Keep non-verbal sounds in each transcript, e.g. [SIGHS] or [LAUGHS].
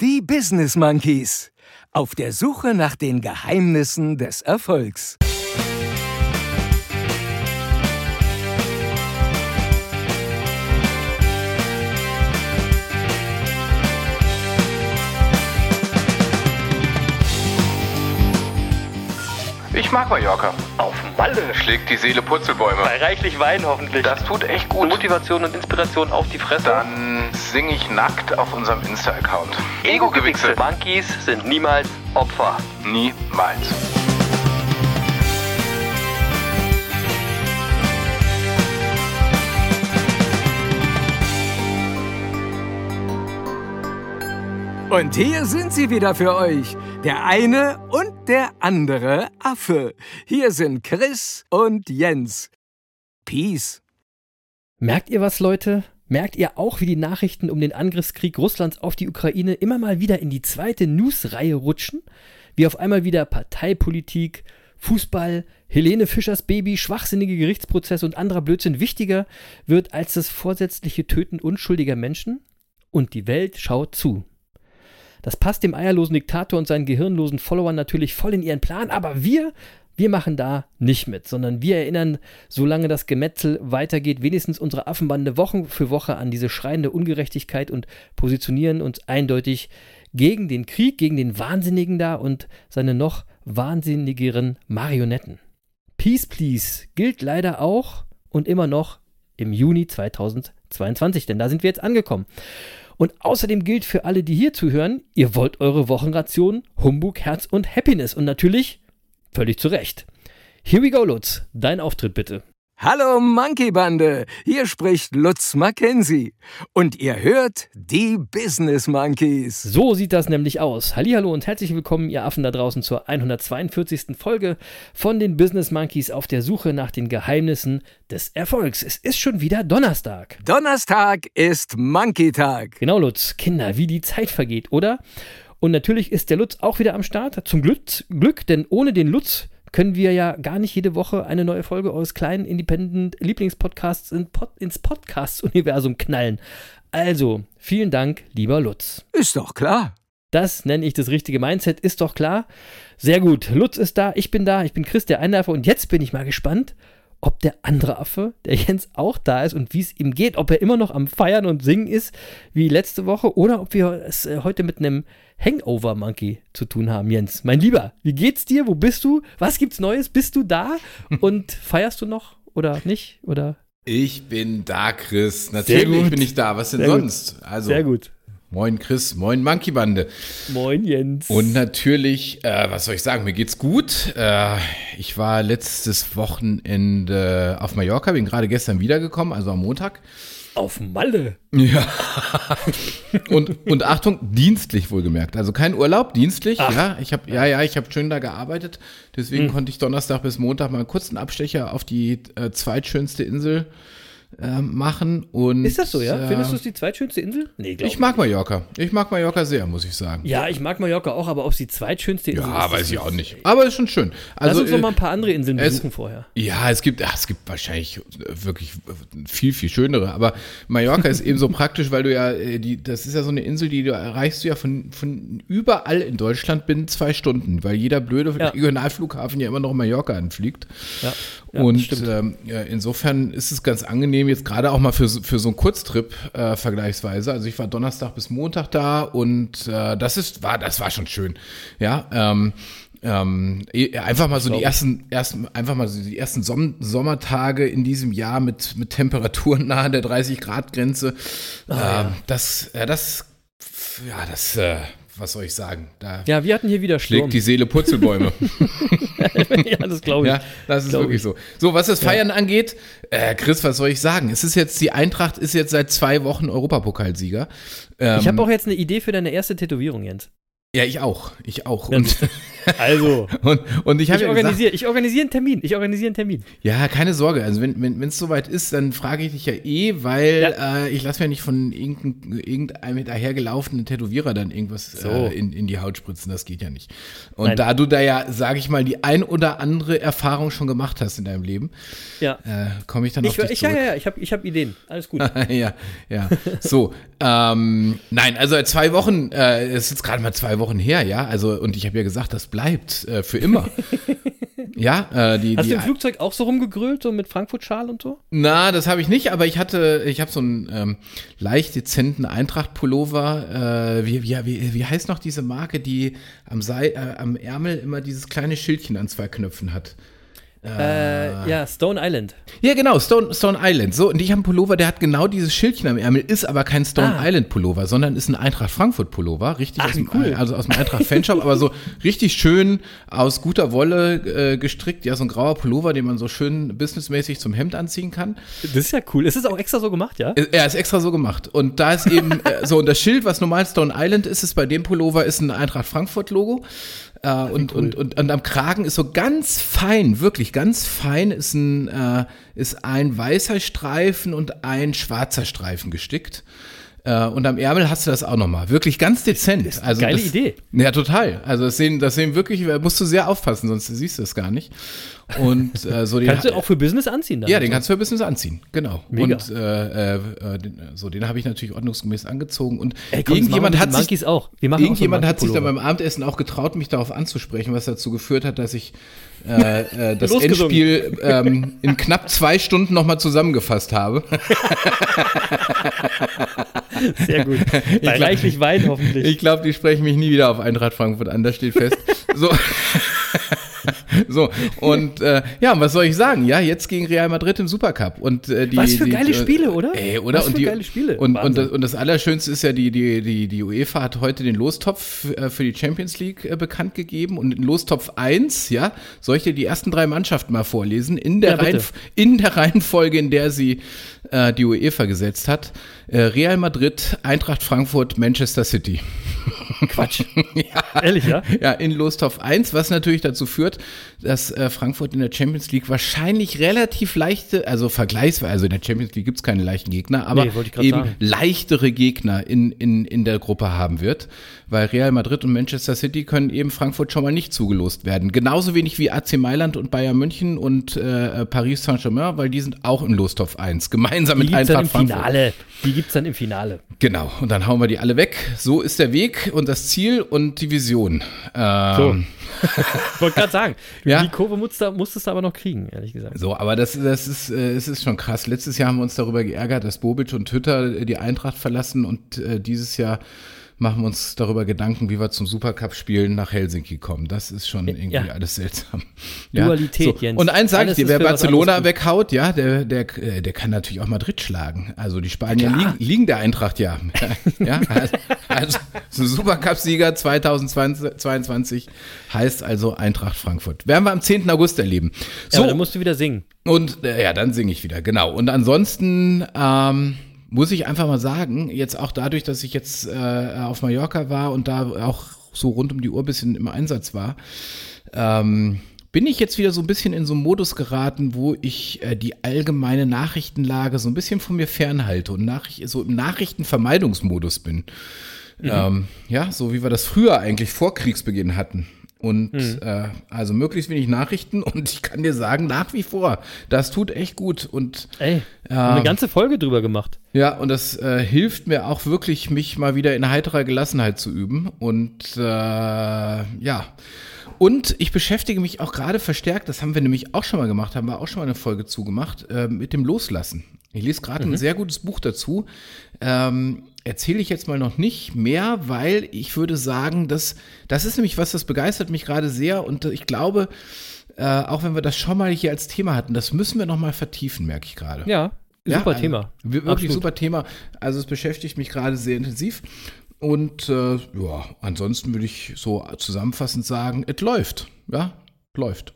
Die Business Monkeys. Auf der Suche nach den Geheimnissen des Erfolgs. Ich mag Mallorca. Auf Malle. Schlägt die Seele Purzelbäume. Bei reichlich Wein hoffentlich. Das tut echt gut. Motivation und Inspiration auf die Fresse. Dann singe ich nackt auf unserem Insta-Account. Ego-Gewichse. Monkeys sind niemals Opfer. Niemals. Und hier sind sie wieder für euch. Der eine und der andere Affe. Hier sind Chris und Jens. Peace. Merkt ihr was, Leute? Merkt ihr auch, wie die Nachrichten um den Angriffskrieg Russlands auf die Ukraine immer mal wieder in die zweite News-Reihe rutschen? Wie auf einmal wieder Parteipolitik, Fußball, Helene Fischers Baby, schwachsinnige Gerichtsprozesse und anderer Blödsinn wichtiger wird als das vorsätzliche Töten unschuldiger Menschen? Und die Welt schaut zu. Das passt dem eierlosen Diktator und seinen gehirnlosen Followern natürlich voll in ihren Plan, aber wir, wir machen da nicht mit, sondern wir erinnern, solange das Gemetzel weitergeht, wenigstens unsere Affenbande Wochen für Woche an diese schreiende Ungerechtigkeit und positionieren uns eindeutig gegen den Krieg, gegen den Wahnsinnigen da und seine noch wahnsinnigeren Marionetten. Peace, please gilt leider auch und immer noch im Juni 2022, denn da sind wir jetzt angekommen. Und außerdem gilt für alle, die hier zuhören, ihr wollt eure Wochenration, Humbug, Herz und Happiness. Und natürlich völlig zu Recht. Here we go, Lutz. Dein Auftritt bitte. Hallo Monkey Bande, hier spricht Lutz Mackenzie und ihr hört die Business Monkeys. So sieht das nämlich aus. Hallo und herzlich willkommen, ihr Affen da draußen zur 142. Folge von den Business Monkeys auf der Suche nach den Geheimnissen des Erfolgs. Es ist schon wieder Donnerstag. Donnerstag ist Monkey Tag. Genau, Lutz. Kinder, wie die Zeit vergeht, oder? Und natürlich ist der Lutz auch wieder am Start. Zum Glück, Glück denn ohne den Lutz können wir ja gar nicht jede Woche eine neue Folge eures kleinen Independent Lieblingspodcasts in Pod, ins Podcast-Universum knallen. Also, vielen Dank, lieber Lutz. Ist doch klar. Das nenne ich das richtige Mindset, ist doch klar. Sehr gut. Lutz ist da, ich bin da, ich bin Chris, der Einläufer und jetzt bin ich mal gespannt, ob der andere Affe, der Jens, auch da ist und wie es ihm geht, ob er immer noch am Feiern und Singen ist wie letzte Woche oder ob wir es äh, heute mit einem Hangover Monkey zu tun haben, Jens. Mein Lieber, wie geht's dir? Wo bist du? Was gibt's Neues? Bist du da? [LAUGHS] Und feierst du noch oder nicht? Oder? Ich bin da, Chris. Natürlich bin ich da. Was denn Sehr sonst? Gut. Also, Sehr gut. Moin Chris, moin Monkey Bande. Moin Jens. Und natürlich, äh, was soll ich sagen, mir geht's gut. Äh, ich war letztes Wochenende auf Mallorca, bin gerade gestern wiedergekommen, also am Montag. Auf Malle. Ja. und, und Achtung, dienstlich wohlgemerkt. Also kein Urlaub, dienstlich. Ach. Ja, ich habe ja, ja, ich habe schön da gearbeitet. Deswegen Hm. konnte ich Donnerstag bis Montag mal einen kurzen Abstecher auf die äh, zweitschönste Insel äh, machen. Und, Ist das so, ja? äh, Findest du es die zweitschönste Insel? Nee, glaub Ich mag Mallorca. Ich mag Mallorca sehr, muss ich sagen. Ja, ich mag Mallorca auch, aber ob es die zweitschönste Insel ist. Ja, weiß ich auch nicht. Aber ist schon schön. Lass Also, uns noch äh, mal ein paar andere Inseln es- besuchen vorher. Ja, es gibt, ach, es gibt wahrscheinlich wirklich viel, viel schönere. Aber Mallorca ist eben so [LAUGHS] praktisch, weil du ja, äh, die, das ist ja so eine Insel, die du erreichst du ja von, von überall in Deutschland binnen zwei Stunden, weil jeder blöde Ja. Regionalflughafen ja immer noch in Mallorca anfliegt. Ja, ja, Und ähm, ja, insofern ist es ganz angenehm, jetzt gerade auch mal für, so- für so einen Kurztrip äh, vergleichsweise. Also ich war Donnerstag bis Montag da und äh, das ist, war, das war schon schön. Ja, ähm, ähm, eh- einfach mal so die ersten, ersten, einfach mal so die ersten Som Sommertage in diesem Jahr mit, mit Temperaturen [LAUGHS] nahe der 30 Grad Grenze. Ah, ähm, Das, ja, das, ja, das, äh, was soll ich sagen? Da Ja, wir hatten hier wieder Sturm. schlägt die Seele Purzelbäume. [LAUGHS] ja, das glaube ich. Ja, das ist Glaub wirklich ich. so. So, was das Feiern angeht, äh, Chris, was soll ich sagen? Es ist jetzt, die Eintracht ist jetzt seit zwei Wochen Europapokalsieger. Ähm, Ich habe auch jetzt eine Idee für deine erste Tätowierung, Jens. Ja, ich auch. Ich auch. Ja, Und, [LAUGHS] Also, und, und ich habe ich ja organisiere ich organisiere einen Termin. Ich organisiere einen Termin. ja, keine Sorge. Also wenn wenn wenn, es soweit ist, dann frage ich dich ja eh, weil äh, ich lasse mir nicht von irgendein, irgendeinem dahergelaufenen Tätowierer dann irgendwas So. äh, in, in die Haut spritzen. Das geht ja nicht. Und Nein. da du da ja, sage ich mal, die ein oder andere Erfahrung schon gemacht hast in deinem Leben, Ja. äh, komme ich dann Ich, auf dich ich, ja, zurück. ja, ja, ich habe ich hab Ideen. Alles gut. [LAUGHS] ja, ja. So, ähm, nein, also zwei Wochen, äh, es ist jetzt gerade mal zwei Wochen her, ja. Also, und ich habe ja gesagt, das bleibt äh, für immer. [LAUGHS] ja, äh, die, Hast die, du im Flugzeug auch so rumgegrölt, so mit Frankfurt-Schal und so? na, das habe ich nicht, aber ich hatte, ich habe so einen ähm, leicht dezenten Eintracht-Pullover. Äh, wie, wie, wie, wie heißt noch diese Marke, die am, Sei, äh, am Ärmel immer dieses kleine Schildchen an zwei Knöpfen hat? Äh, ja, Stone Island. Ja, genau, Stone, Stone Island. So, und ich habe einen Pullover, der hat genau dieses Schildchen am Ärmel, ist aber kein Stone Ah. Island Pullover, sondern ist ein Eintracht Frankfurt Pullover, richtig Ach, aus dem, cool. also aus dem Eintracht Fanshop, aber so richtig schön aus guter Wolle äh, gestrickt, ja, so ein grauer Pullover, den man so schön businessmäßig zum Hemd anziehen kann. Das ist ja cool. Ist es auch extra so gemacht, ja? Äh, Er ist extra so gemacht. Und da ist eben äh, so, und das Schild, was normal Stone Island ist, ist bei dem Pullover, ist ein Eintracht Frankfurt Logo. Äh, und, und, und, und am Kragen ist so ganz fein, wirklich ganz fein, ist ein, äh, ist ein weißer Streifen und ein schwarzer Streifen gestickt. Äh, und am Ärmel hast du das auch nochmal. Wirklich ganz dezent. Also geile das, Idee. Ja, total. Also das sehen, das sehen wirklich, da musst du sehr aufpassen, sonst siehst du es gar nicht. Und äh, so den Kannst du auch für Business anziehen dann? ja, den kannst du für Business anziehen, genau. Mega. Und äh, äh, äh, den, so, den habe ich natürlich ordnungsgemäß angezogen. Und Ey, komm, irgendjemand hat sich, auch. Machen auch so irgendjemand hat sich dann beim Abendessen auch getraut, mich darauf anzusprechen, was dazu geführt hat, dass ich äh, äh, [LAUGHS] das. Endspiel ähm, in knapp zwei Stunden nochmal zusammengefasst habe. [LAUGHS] Sehr gut. Bei reichlich Wein hoffentlich. Ich glaube, die sprechen mich nie wieder auf Eintracht Frankfurt an, das steht fest. So. [LAUGHS] [LAUGHS] So, und äh, ja, was soll ich sagen? Ja, jetzt gegen Real Madrid im Supercup. Und, äh, die, Was für die, geile äh, Spiele, oder? Ey, oder? Was und für die, geile Spiele. Und, und, und das Allerschönste ist ja, die, die, die, die UEFA hat heute den Lostopf äh, für die Champions League äh, bekannt gegeben. Und in Lostopf 1, ja, soll ich dir die ersten drei Mannschaften mal vorlesen? In der, Ja. Reihenf in der Reihenfolge, in der sie äh, die UEFA gesetzt hat. Äh, Real Madrid, Eintracht Frankfurt, Manchester City. Quatsch. [LAUGHS] ja. Ehrlich, ja? Ja, in Lostopf 1, was natürlich dazu führt, dass äh, Frankfurt in der Champions League wahrscheinlich relativ leichte, also vergleichsweise, also in der Champions League gibt's keine leichten Gegner, aber Nee, eben sagen. leichtere Gegner in, in, in der Gruppe haben wird, weil Real Madrid und Manchester City können eben Frankfurt schon mal nicht zugelost werden. Genauso wenig wie AC Mailand und Bayern München und äh, Paris Saint-Germain, weil die sind auch in Lostopf 1, gemeinsam Die mit Eintracht im Frankfurt. Finale. Die gibt's dann im Finale. Genau, und dann hauen wir die alle weg. So ist der Weg und das Ziel und die Vision. Ähm, Ich [LAUGHS] wollte gerade sagen, [LAUGHS] Ja. die Kurve musstest du, musstest du aber noch kriegen, ehrlich gesagt. So, aber das, das ist, äh, es ist schon krass. Letztes Jahr haben wir uns darüber geärgert, dass Bobic und Hütter die Eintracht verlassen und äh, dieses Jahr machen wir uns darüber Gedanken, wie wir zum Supercup-Spielen nach Helsinki kommen. Das ist schon irgendwie Ja. alles seltsam. Dualität, Jens. Und eins sage ich dir, wer Barcelona weghaut, ja, der, der, äh, der kann natürlich auch Madrid schlagen. Also die Spanier liegen, liegen der Eintracht ja. [LAUGHS] ja also, also so Supercup-Sieger 2022 heißt also Eintracht Frankfurt. Werden wir am 10. August erleben. Ja, aber dann musst du wieder singen. Und äh, ja, dann singe ich wieder, genau. Und ansonsten ähm, muss ich einfach mal sagen, jetzt auch dadurch, dass ich jetzt äh, auf Mallorca war und da auch so rund um die Uhr ein bisschen im Einsatz war, ähm, bin ich jetzt wieder so ein bisschen in so einen Modus geraten, wo ich äh, die allgemeine Nachrichtenlage so ein bisschen von mir fernhalte und nach, so im Nachrichtenvermeidungsmodus bin. Ähm, ja, so wie wir das früher eigentlich vor Kriegsbeginn hatten. Und äh, also möglichst wenig Nachrichten [LAUGHS] und ich kann dir sagen, nach wie vor, das tut echt gut. Und Ey, eine ganze Folge drüber gemacht. ja, und das äh, hilft mir auch wirklich, mich mal wieder in heiterer Gelassenheit zu üben. Und äh, ja. Und ich beschäftige mich auch gerade verstärkt, das haben wir nämlich auch schon mal gemacht, haben wir auch schon mal eine Folge zugemacht, äh, mit dem Loslassen. Ich lese gerade ein sehr gutes Buch dazu. Ähm, erzähle ich jetzt mal noch nicht mehr, weil ich würde sagen, dass das ist nämlich was, das begeistert mich gerade sehr und ich glaube, äh, auch wenn wir das schon mal hier als Thema hatten, das müssen wir noch mal vertiefen, merke ich gerade. Ja, super also, Thema. wir- Wirklich Absolut. super Thema. Also es beschäftigt mich gerade sehr intensiv. Und äh, ja, ansonsten würde ich so zusammenfassend sagen, es läuft. Ja, läuft.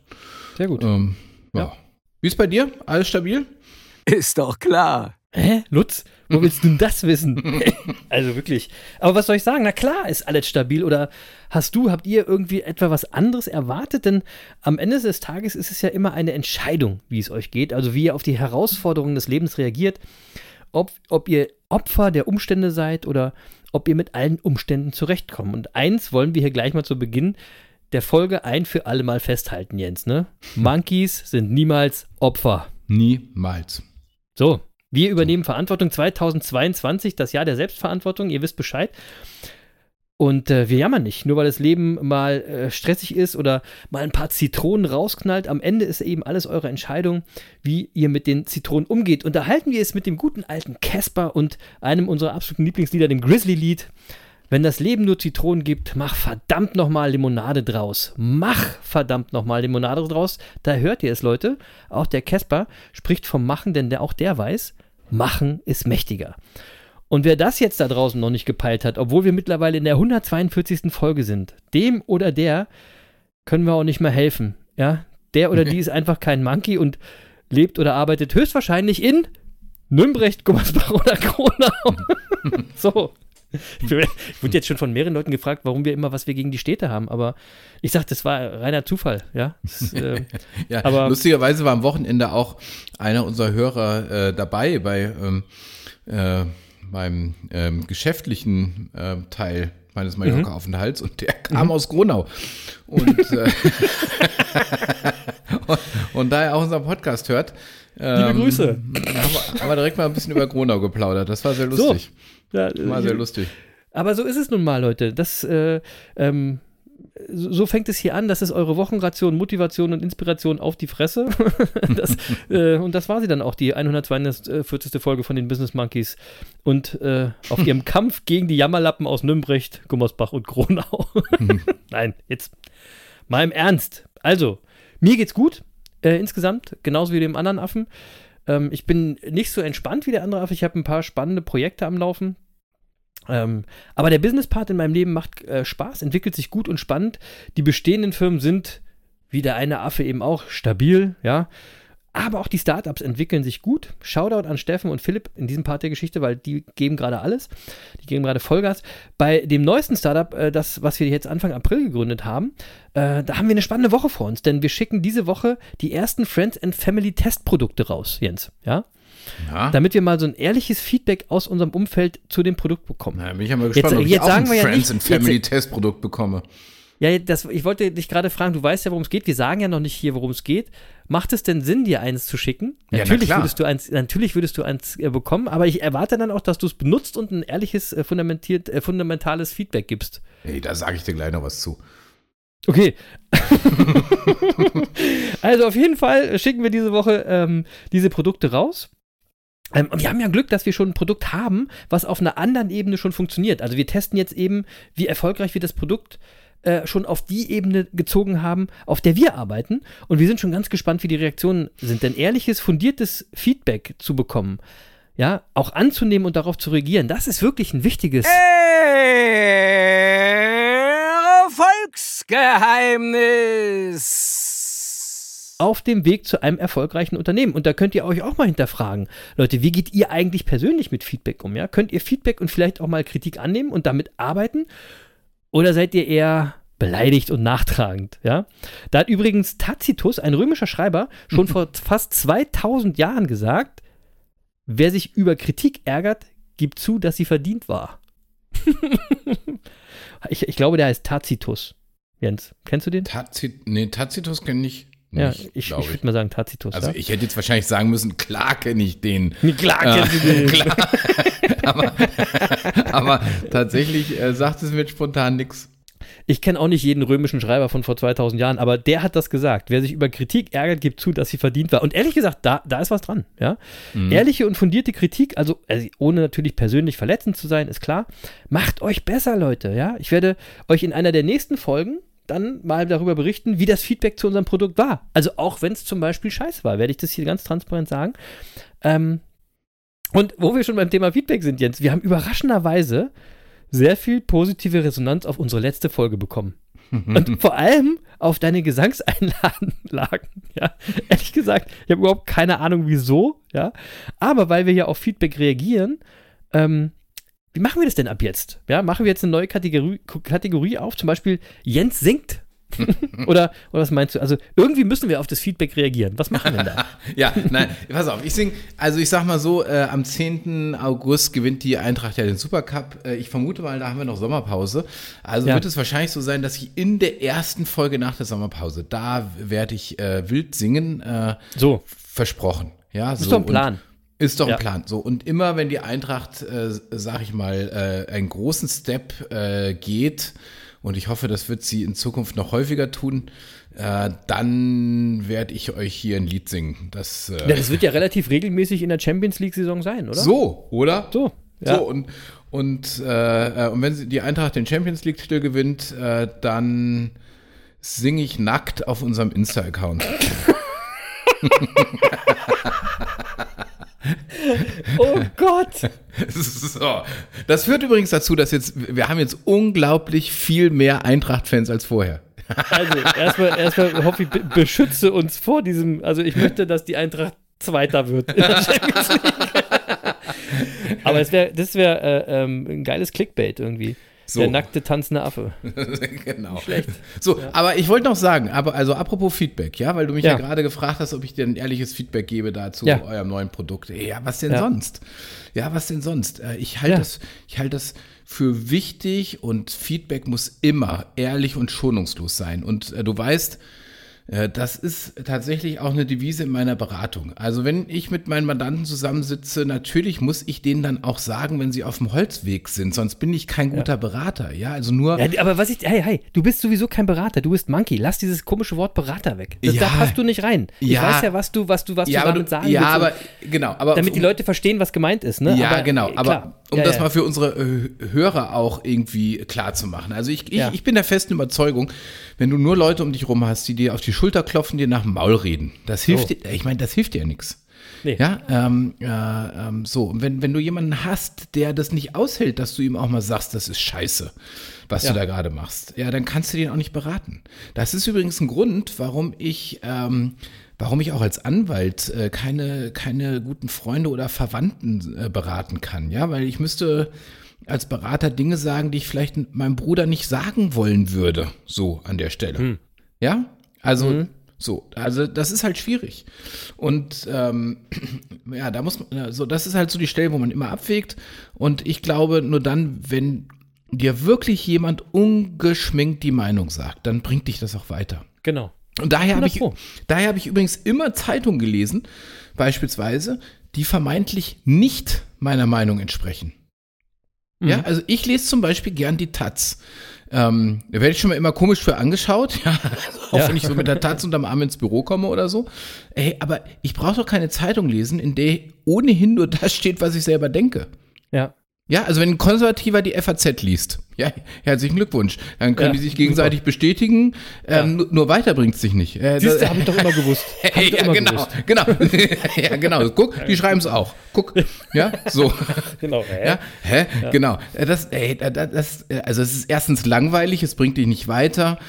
Sehr gut. Ähm, ja. Ja. Wie ist bei dir? Alles stabil? Ist doch klar. Hä? Lutz, wo willst du denn das wissen? [LAUGHS] also wirklich. Aber was soll ich sagen? Na klar, ist alles stabil. Oder hast du, habt ihr irgendwie etwa was anderes erwartet? Denn am Ende des Tages ist es ja immer eine Entscheidung, wie es euch geht. Also wie ihr auf die Herausforderungen des Lebens reagiert. Ob, ob ihr Opfer der Umstände seid oder ob ihr mit allen Umständen zurechtkommt. Und eins wollen wir hier gleich mal zu Beginn der Folge ein für alle Mal festhalten, Jens. Ne? [LAUGHS] Monkeys sind niemals Opfer. Niemals. So, wir übernehmen Verantwortung 2022, das Jahr der Selbstverantwortung, ihr wisst Bescheid. Und äh, wir jammern nicht, nur weil das Leben mal äh, stressig ist oder mal ein paar Zitronen rausknallt. Am Ende ist eben alles eure Entscheidung, wie ihr mit den Zitronen umgeht. Und da halten wir es mit dem guten alten Casper und einem unserer absoluten Lieblingslieder, dem Grizzly-Lied. Wenn das Leben nur Zitronen gibt, mach verdammt nochmal Limonade draus. Mach verdammt nochmal Limonade draus. Da hört ihr es, Leute. Auch der Casper spricht vom Machen, denn der, auch der weiß, Machen ist mächtiger. Und wer das jetzt da draußen noch nicht gepeilt hat, obwohl wir mittlerweile in der 142. Folge sind, dem oder der können wir auch nicht mehr helfen. Ja, der oder die [LAUGHS] ist einfach kein Monkey und lebt oder arbeitet höchstwahrscheinlich in Nürnberg, Gummersbach oder Kronau. [LAUGHS] so. Ich wurde jetzt schon von mehreren Leuten gefragt, warum wir immer was wir gegen die Städte haben, aber ich sag, das war reiner Zufall, ja. Das, äh, [LAUGHS] Ja, aber lustigerweise war am Wochenende auch einer unserer Hörer äh, dabei bei ähm, äh, beim ähm, geschäftlichen ähm, Teil meines Mhm. Mallorca-Aufenthalts und der kam aus Gronau. Und, [LAUGHS] äh, [LAUGHS] und, und da er auch unseren Podcast hört, ähm, Grüße. Haben wir, haben wir direkt mal ein bisschen über Gronau geplaudert. Das war sehr lustig. Ja, War sehr lustig. Aber so ist es nun mal, Leute. Das, äh, ähm, so fängt es hier an. Das ist eure Wochenration, Motivation und Inspiration auf die Fresse. [LAUGHS] das, äh, und das war sie dann auch, die 142. Folge von den Business Monkeys. Und äh, auf ihrem [LAUGHS] Kampf gegen die Jammerlappen aus Nümbrecht, Gummersbach und Gronau. [LAUGHS] Nein, jetzt mal im Ernst. Also, mir geht's gut. Äh, insgesamt, genauso wie dem anderen Affen. Ähm, ich bin nicht so entspannt wie der andere Affe. Ich habe ein paar spannende Projekte am Laufen. Ähm, aber der Business-Part in meinem Leben macht äh, Spaß, entwickelt sich gut und spannend. Die bestehenden Firmen sind, wie der eine Affe eben auch, stabil, ja. Aber auch die Startups entwickeln sich gut. Shoutout an Steffen und Philipp in diesem Part der Geschichte, weil die geben gerade alles. Die geben gerade Vollgas. Bei dem neuesten Startup, äh, das, was wir jetzt Anfang April gegründet haben, äh, da haben wir eine spannende Woche vor uns, denn wir schicken diese Woche die ersten Friends and Family Testprodukte raus, Jens. Ja? Ja. Damit wir mal so ein ehrliches Feedback aus unserem Umfeld zu dem Produkt bekommen. Na, bin ich ja mal gespannt, ob ich jetzt auch sagen ein wir ja Friends nicht- and Family jetzt- Testprodukt bekomme. Ja, das, ich wollte dich gerade fragen, du weißt ja, worum es geht. Wir sagen ja noch nicht hier, worum es geht. Macht es denn Sinn, dir eins zu schicken? Ja, na natürlich, klar. würdest du eins, natürlich würdest du eins äh, bekommen, aber ich erwarte dann auch, dass du es benutzt und ein ehrliches, äh, fundamentiert, äh, fundamentales Feedback gibst. Hey, da sage ich dir gleich noch was zu. Okay. [LAUGHS] also auf jeden Fall schicken wir diese Woche ähm, diese Produkte raus. Ähm, und wir haben ja Glück, dass wir schon ein Produkt haben, was auf einer anderen Ebene schon funktioniert. Also wir testen jetzt eben, wie erfolgreich wir das Produkt äh, schon auf die Ebene gezogen haben, auf der wir arbeiten. Und wir sind schon ganz gespannt, wie die Reaktionen sind. Denn ehrliches, fundiertes Feedback zu bekommen, ja, auch anzunehmen und darauf zu reagieren, das ist wirklich ein wichtiges. Volksgeheimnis. auf dem Weg zu einem erfolgreichen Unternehmen. Und da könnt ihr euch auch mal hinterfragen, Leute, wie geht ihr eigentlich persönlich mit Feedback um? Ja? Könnt ihr Feedback und vielleicht auch mal Kritik annehmen und damit arbeiten? Oder seid ihr eher beleidigt und nachtragend? Ja? Da hat übrigens Tacitus, ein römischer Schreiber, schon [LAUGHS] vor fast 2000 Jahren gesagt, wer sich über Kritik ärgert, gibt zu, dass sie verdient war. [LAUGHS] ich, ich glaube, der heißt Tacitus. Jens, kennst du den? Tacit nee, Tacitus kenne ich Ja, nicht, ich, ich glaub würde mal sagen Tacitus. Also ja? ich hätte jetzt wahrscheinlich sagen müssen, klar kenne ich den. [LAUGHS] Klar Äh, kennst du den. klar. [LAUGHS] aber, [LAUGHS] aber tatsächlich äh, sagt es mir spontan nichts. Ich kenne auch nicht jeden römischen Schreiber von vor 2000 Jahren, aber der hat das gesagt. Wer sich über Kritik ärgert, gibt zu, dass sie verdient war. Und ehrlich gesagt, da, da ist was dran. Ja? Ehrliche und fundierte Kritik, also, also ohne natürlich persönlich verletzend zu sein, ist klar. Macht euch besser, Leute. Ja? Ich werde euch in einer der nächsten Folgen dann mal darüber berichten, wie das Feedback zu unserem Produkt war. Also auch wenn es zum Beispiel scheiße war, werde ich das hier ganz transparent sagen. Ähm, und wo wir schon beim Thema Feedback sind, Jens, wir haben überraschenderweise sehr viel positive Resonanz auf unsere letzte Folge bekommen. Und vor allem auf deine Gesangseinlagen. [LAUGHS] Ja, ehrlich gesagt, ich habe überhaupt keine Ahnung, wieso. Ja, aber weil wir ja auf Feedback reagieren, ähm, wie machen wir das denn ab jetzt? Ja, machen wir jetzt eine neue Kategorie, Kategorie auf, zum Beispiel Jens singt. [LAUGHS] oder, oder was meinst du? Also irgendwie müssen wir auf das Feedback reagieren. Was machen wir denn da? [LAUGHS] ja, nein, pass auf, ich sing, also ich sag mal so, äh, am 10. August gewinnt die Eintracht ja den Supercup. Äh, ich vermute mal, da haben wir noch Sommerpause. Also Ja. wird es wahrscheinlich so sein, dass ich in der ersten Folge nach der Sommerpause, da werde ich äh, wild singen, äh, So, versprochen. Ja, ist so, doch ein Plan. Ist doch ein Ja. Plan. So, und immer wenn die Eintracht, äh, sag ich mal, äh, einen großen Step äh, geht, und ich hoffe, das wird sie in Zukunft noch häufiger tun, äh, dann werde ich euch hier ein Lied singen. Das, äh, Ja, das wird ja relativ regelmäßig in der Champions League-Saison sein, oder? so, oder? So, ja. So, und, und, äh, äh, und wenn sie die Eintracht den Champions League-Titel gewinnt, äh, dann singe ich nackt auf unserem Insta-Account. [LAUGHS] Oh Gott! [LAUGHS] So. Das führt übrigens dazu, dass jetzt, wir haben jetzt unglaublich viel mehr Eintracht-Fans als vorher. Also, erstmal, erstmal hoffe ich, be- beschütze uns vor diesem. Also, ich möchte, dass die Eintracht Zweiter wird. [LAUGHS] Aber es wär, das wäre äh, ähm, ein geiles Clickbait irgendwie. So. Der nackte tanzende Affe. [LAUGHS] genau. schlecht. So, aber ich wollte noch sagen, aber also apropos Feedback, ja, weil du mich ja, Ja. gerade gefragt hast, ob ich dir ein ehrliches Feedback gebe dazu Ja. eurem neuen Produkt. Ja, was denn Ja. sonst? Ja, was denn sonst? Äh, Ich halte Ja. das, ich halte das für wichtig und Feedback muss immer ehrlich und schonungslos sein. Und äh, du weißt, Das ist tatsächlich auch eine Devise in meiner Beratung. Also wenn ich mit meinen Mandanten zusammensitze, natürlich muss ich denen dann auch sagen, wenn sie auf dem Holzweg sind, sonst bin ich kein guter Berater. Ja, also nur. Ja, aber was ich. Hey, hey, du bist sowieso kein Berater, du bist Monkey. Lass dieses komische Wort Berater weg. Das, Ja. Da passt du nicht rein. Ich Ja. weiß ja, was du, was du, was ja, du damit du, sagen ja, willst. aber genau, aber damit die Leute verstehen, was gemeint ist, ne? Ja, aber, genau. äh, Aber klar. um ja, das ja. mal für unsere äh, Hörer auch irgendwie klar zu machen. Also ich, ich, Ja. ich bin der festen Überzeugung, wenn du nur Leute um dich rum hast, die dir auf die Schulter klopfen, dir nach dem Maul reden, das hilft Oh. dir, ich meine, das hilft dir ja nichts. Nee. Ja, ähm, äh, ähm, so, und wenn, wenn du jemanden hast, der das nicht aushält, dass du ihm auch mal sagst, das ist scheiße, was Ja. du da gerade machst, ja, dann kannst du den auch nicht beraten. Das ist übrigens ein Grund, warum ich, ähm, warum ich auch als Anwalt äh, keine, keine guten Freunde oder Verwandten äh, beraten kann, ja, weil ich müsste als Berater Dinge sagen, die ich vielleicht meinem Bruder nicht sagen wollen würde, so an der Stelle. Ja, also so, also das ist halt schwierig. Und ähm, [CLEARS THROAT] ja, da muss man, so, das ist halt so die Stelle, wo man immer abwägt. Und ich glaube, nur dann, wenn dir wirklich jemand ungeschminkt die Meinung sagt, dann bringt dich das auch weiter. Genau. Und daher habe ich, 100 Pro. daher habe ich übrigens immer Zeitungen gelesen, beispielsweise, die vermeintlich nicht meiner Meinung entsprechen. Ja, also ich lese zum Beispiel gern die Taz. Ähm, da werde ich schon mal immer komisch für angeschaut, [LAUGHS] ja, also auch Ja. wenn ich so mit der Taz unterm Arm ins Büro komme oder so. Ey, aber ich brauche doch keine Zeitung lesen, in der ohnehin nur das steht, was ich selber denke. Ja. Ja, also wenn ein Konservativer die FAZ liest, ja, herzlichen Glückwunsch. Dann können Ja, die sich gegenseitig bestätigen, ähm, nur, nur weiter bringt es sich nicht. Äh, Siehst du, habe ich doch immer gewusst. [LAUGHS] Hab ich ja, immer genau, gewusst. genau. [LAUGHS] ja, genau. Guck, die schreiben es auch. Guck, ja, so. [LAUGHS] Genau. hä? Ja, hä? Genau. Äh, Das, ey, da- da- das, äh, also es ist erstens langweilig, es bringt dich nicht weiter.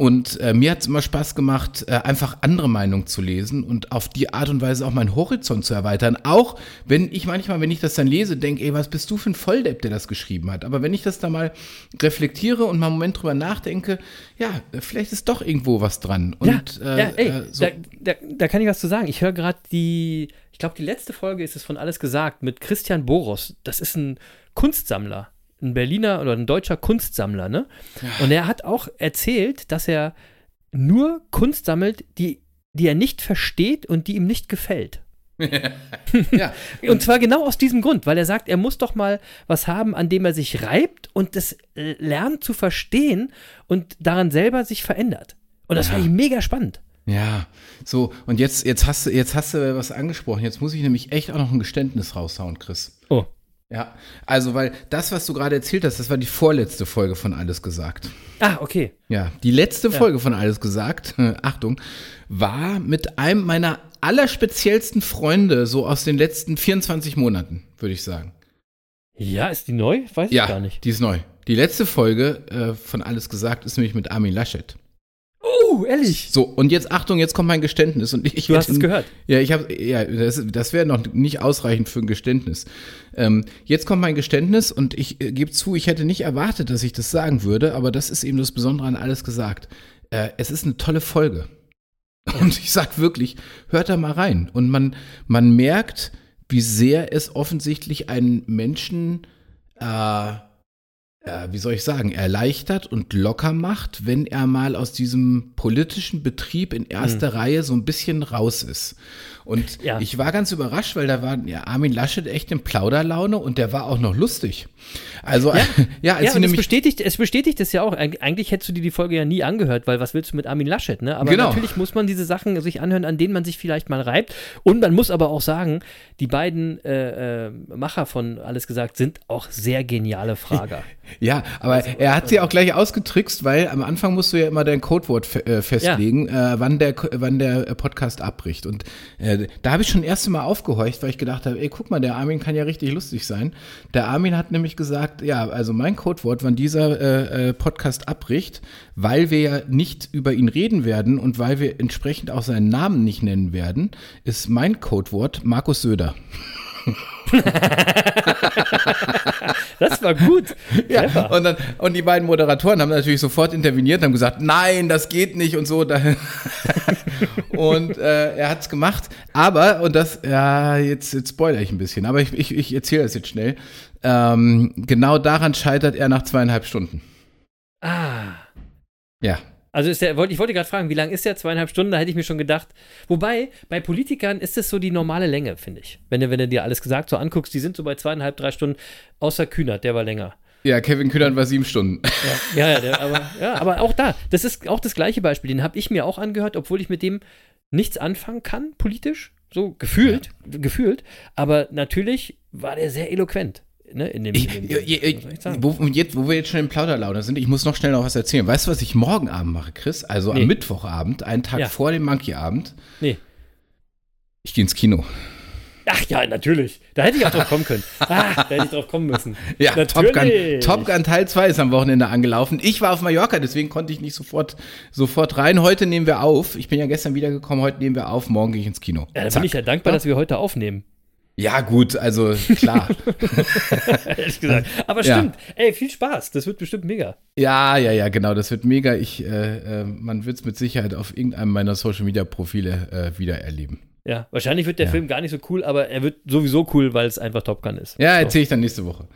Und äh, mir hat es immer Spaß gemacht, äh, einfach andere Meinungen zu lesen und auf die Art und Weise auch meinen Horizont zu erweitern. Auch wenn ich manchmal, wenn ich das dann lese, denke, ey, was bist du für ein Volldepp, der das geschrieben hat. Aber wenn ich das da mal reflektiere und mal einen Moment drüber nachdenke, ja, vielleicht ist doch irgendwo was dran. Und, ja, äh, ja, ey, äh, so. da, da, da kann ich was zu sagen. Ich höre gerade die, ich glaube, die letzte Folge ist es von Alles gesagt mit Christian Boros. Das ist ein Kunstsammler, ein Berliner oder ein deutscher Kunstsammler, ne? Und er hat auch erzählt, dass er nur Kunst sammelt, die, die er nicht versteht und die ihm nicht gefällt. [LAUGHS] ja. [LAUGHS] Und zwar genau aus diesem Grund, weil er sagt, er muss doch mal was haben, an dem er sich reibt und das lernt zu verstehen und daran selber sich verändert. Und das fand ich mega spannend. Ja, so, und jetzt, jetzt hast du, jetzt hast du was angesprochen. Jetzt muss ich nämlich echt auch noch ein Geständnis raushauen, Chris. Oh. Ja, also, weil das, was du gerade erzählt hast, das war die vorletzte Folge von Alles gesagt. Ah, okay. Ja, die letzte Folge von Alles gesagt, äh, [LAUGHS] Achtung, war mit einem meiner allerspeziellsten Freunde so aus den letzten 24 Monaten, würde ich sagen. Ja, ist die neu? Weiß Ja, ich gar nicht. die ist neu. Die letzte Folge äh, von Alles gesagt ist nämlich mit Armin Laschet. Oh, ehrlich? So, und jetzt Achtung, jetzt kommt mein Geständnis. Und ich Du hast es gehört. Ja, ich habe, ja, das, das wäre noch nicht ausreichend für ein Geständnis. Ähm, jetzt kommt mein Geständnis und ich äh, gebe zu, ich hätte nicht erwartet, dass ich das sagen würde, aber das ist eben das Besondere an alles gesagt. Äh, es ist eine tolle Folge. Und ich sag wirklich, hört da mal rein. Und man, man merkt, wie sehr es offensichtlich einen Menschen, äh, äh, wie soll ich sagen, erleichtert und locker macht, wenn er mal aus diesem politischen Betrieb in erster Reihe so ein bisschen raus ist. Und Ja. ich war ganz überrascht, weil da war ja, Armin Laschet echt in Plauderlaune und der war auch noch lustig. Also, ja, [LAUGHS] ja als Ja, sie und es nämlich bestätigt, es bestätigt es ja auch. Eig eigentlich hättest du dir die Folge ja nie angehört, weil was willst du mit Armin Laschet, ne? Aber Genau. natürlich muss man diese Sachen sich anhören, an denen man sich vielleicht mal reibt. Und man muss aber auch sagen, die beiden äh, äh, Macher von Alles gesagt sind auch sehr geniale Frager. [LAUGHS] Ja, aber er hat sie auch gleich ausgetrickst, weil am Anfang musst du ja immer dein Codewort äh, festlegen, äh, wann, der, wann der Podcast abbricht. Und äh, da habe ich schon das erste Mal aufgehorcht, weil ich gedacht habe, ey, guck mal, der Armin kann ja richtig lustig sein. Der Armin hat nämlich gesagt, ja, also mein Codewort, wann dieser äh, äh, Podcast abbricht, weil wir ja nicht über ihn reden werden und weil wir entsprechend auch seinen Namen nicht nennen werden, ist mein Codewort Markus Söder. [LAUGHS] Das war gut. [LAUGHS] Ja, und, dann, und die beiden Moderatoren haben natürlich sofort interveniert, haben gesagt, nein, das geht nicht und so. [LAUGHS] Und äh, er hat es gemacht. Aber, und das, ja, jetzt, jetzt spoilere ich ein bisschen, aber ich, ich, ich erzähle das jetzt schnell. Ähm, genau daran scheitert er nach zweieinhalb Stunden. Ah. Ja. Also ist der, ich wollte gerade fragen, wie lang ist der? Zweieinhalb Stunden, da hätte ich mir schon gedacht. Wobei, bei Politikern ist es so die normale Länge, finde ich. Wenn du, wenn du dir alles gesagt so anguckst, die sind so bei zweieinhalb, drei Stunden, außer Kühnert, der war länger. Ja, Kevin Kühnert war sieben Stunden. Ja, ja, der, aber, ja, aber auch da, das ist auch das gleiche Beispiel. Den habe ich mir auch angehört, obwohl ich mit dem nichts anfangen kann, politisch. So gefühlt, gefühlt. Aber natürlich war der sehr eloquent. Ne, in dem, Ich, in dem, ja, ja, ich sagen? wo, jetzt, wo wir jetzt schon in Plauderlaune sind, ich muss noch schnell noch was erzählen. Weißt du, was ich morgen Abend mache, Chris? Also Nee. am Mittwochabend, einen Tag Ja. vor dem Monkey-Abend. Nee. Ich gehe ins Kino. Ach ja, natürlich. Da hätte ich auch drauf kommen können. Ah, da hätte ich drauf kommen müssen. [LAUGHS] Ja, Top Gun, Natürlich. Top Gun Teil 2 ist am Wochenende angelaufen. Ich war auf Mallorca, deswegen konnte ich nicht sofort, sofort rein. Heute nehmen wir auf. Ich bin ja gestern wiedergekommen, heute nehmen wir auf, morgen gehe ich ins Kino. Ja, da bin ich ja dankbar, dass wir heute aufnehmen. Ja, gut, also klar. [LAUGHS] Ehrlich gesagt. Aber Ja. stimmt. Ey, viel Spaß. Das wird bestimmt mega. ja, ja, ja, genau, das wird mega. Ich, äh, äh, man wird es mit Sicherheit auf irgendeinem meiner Social Media Profile äh, wieder erleben. Ja, wahrscheinlich wird der Ja. Film gar nicht so cool, aber er wird sowieso cool, weil es einfach Top Gun ist. Ja, So. erzähle ich dann nächste Woche.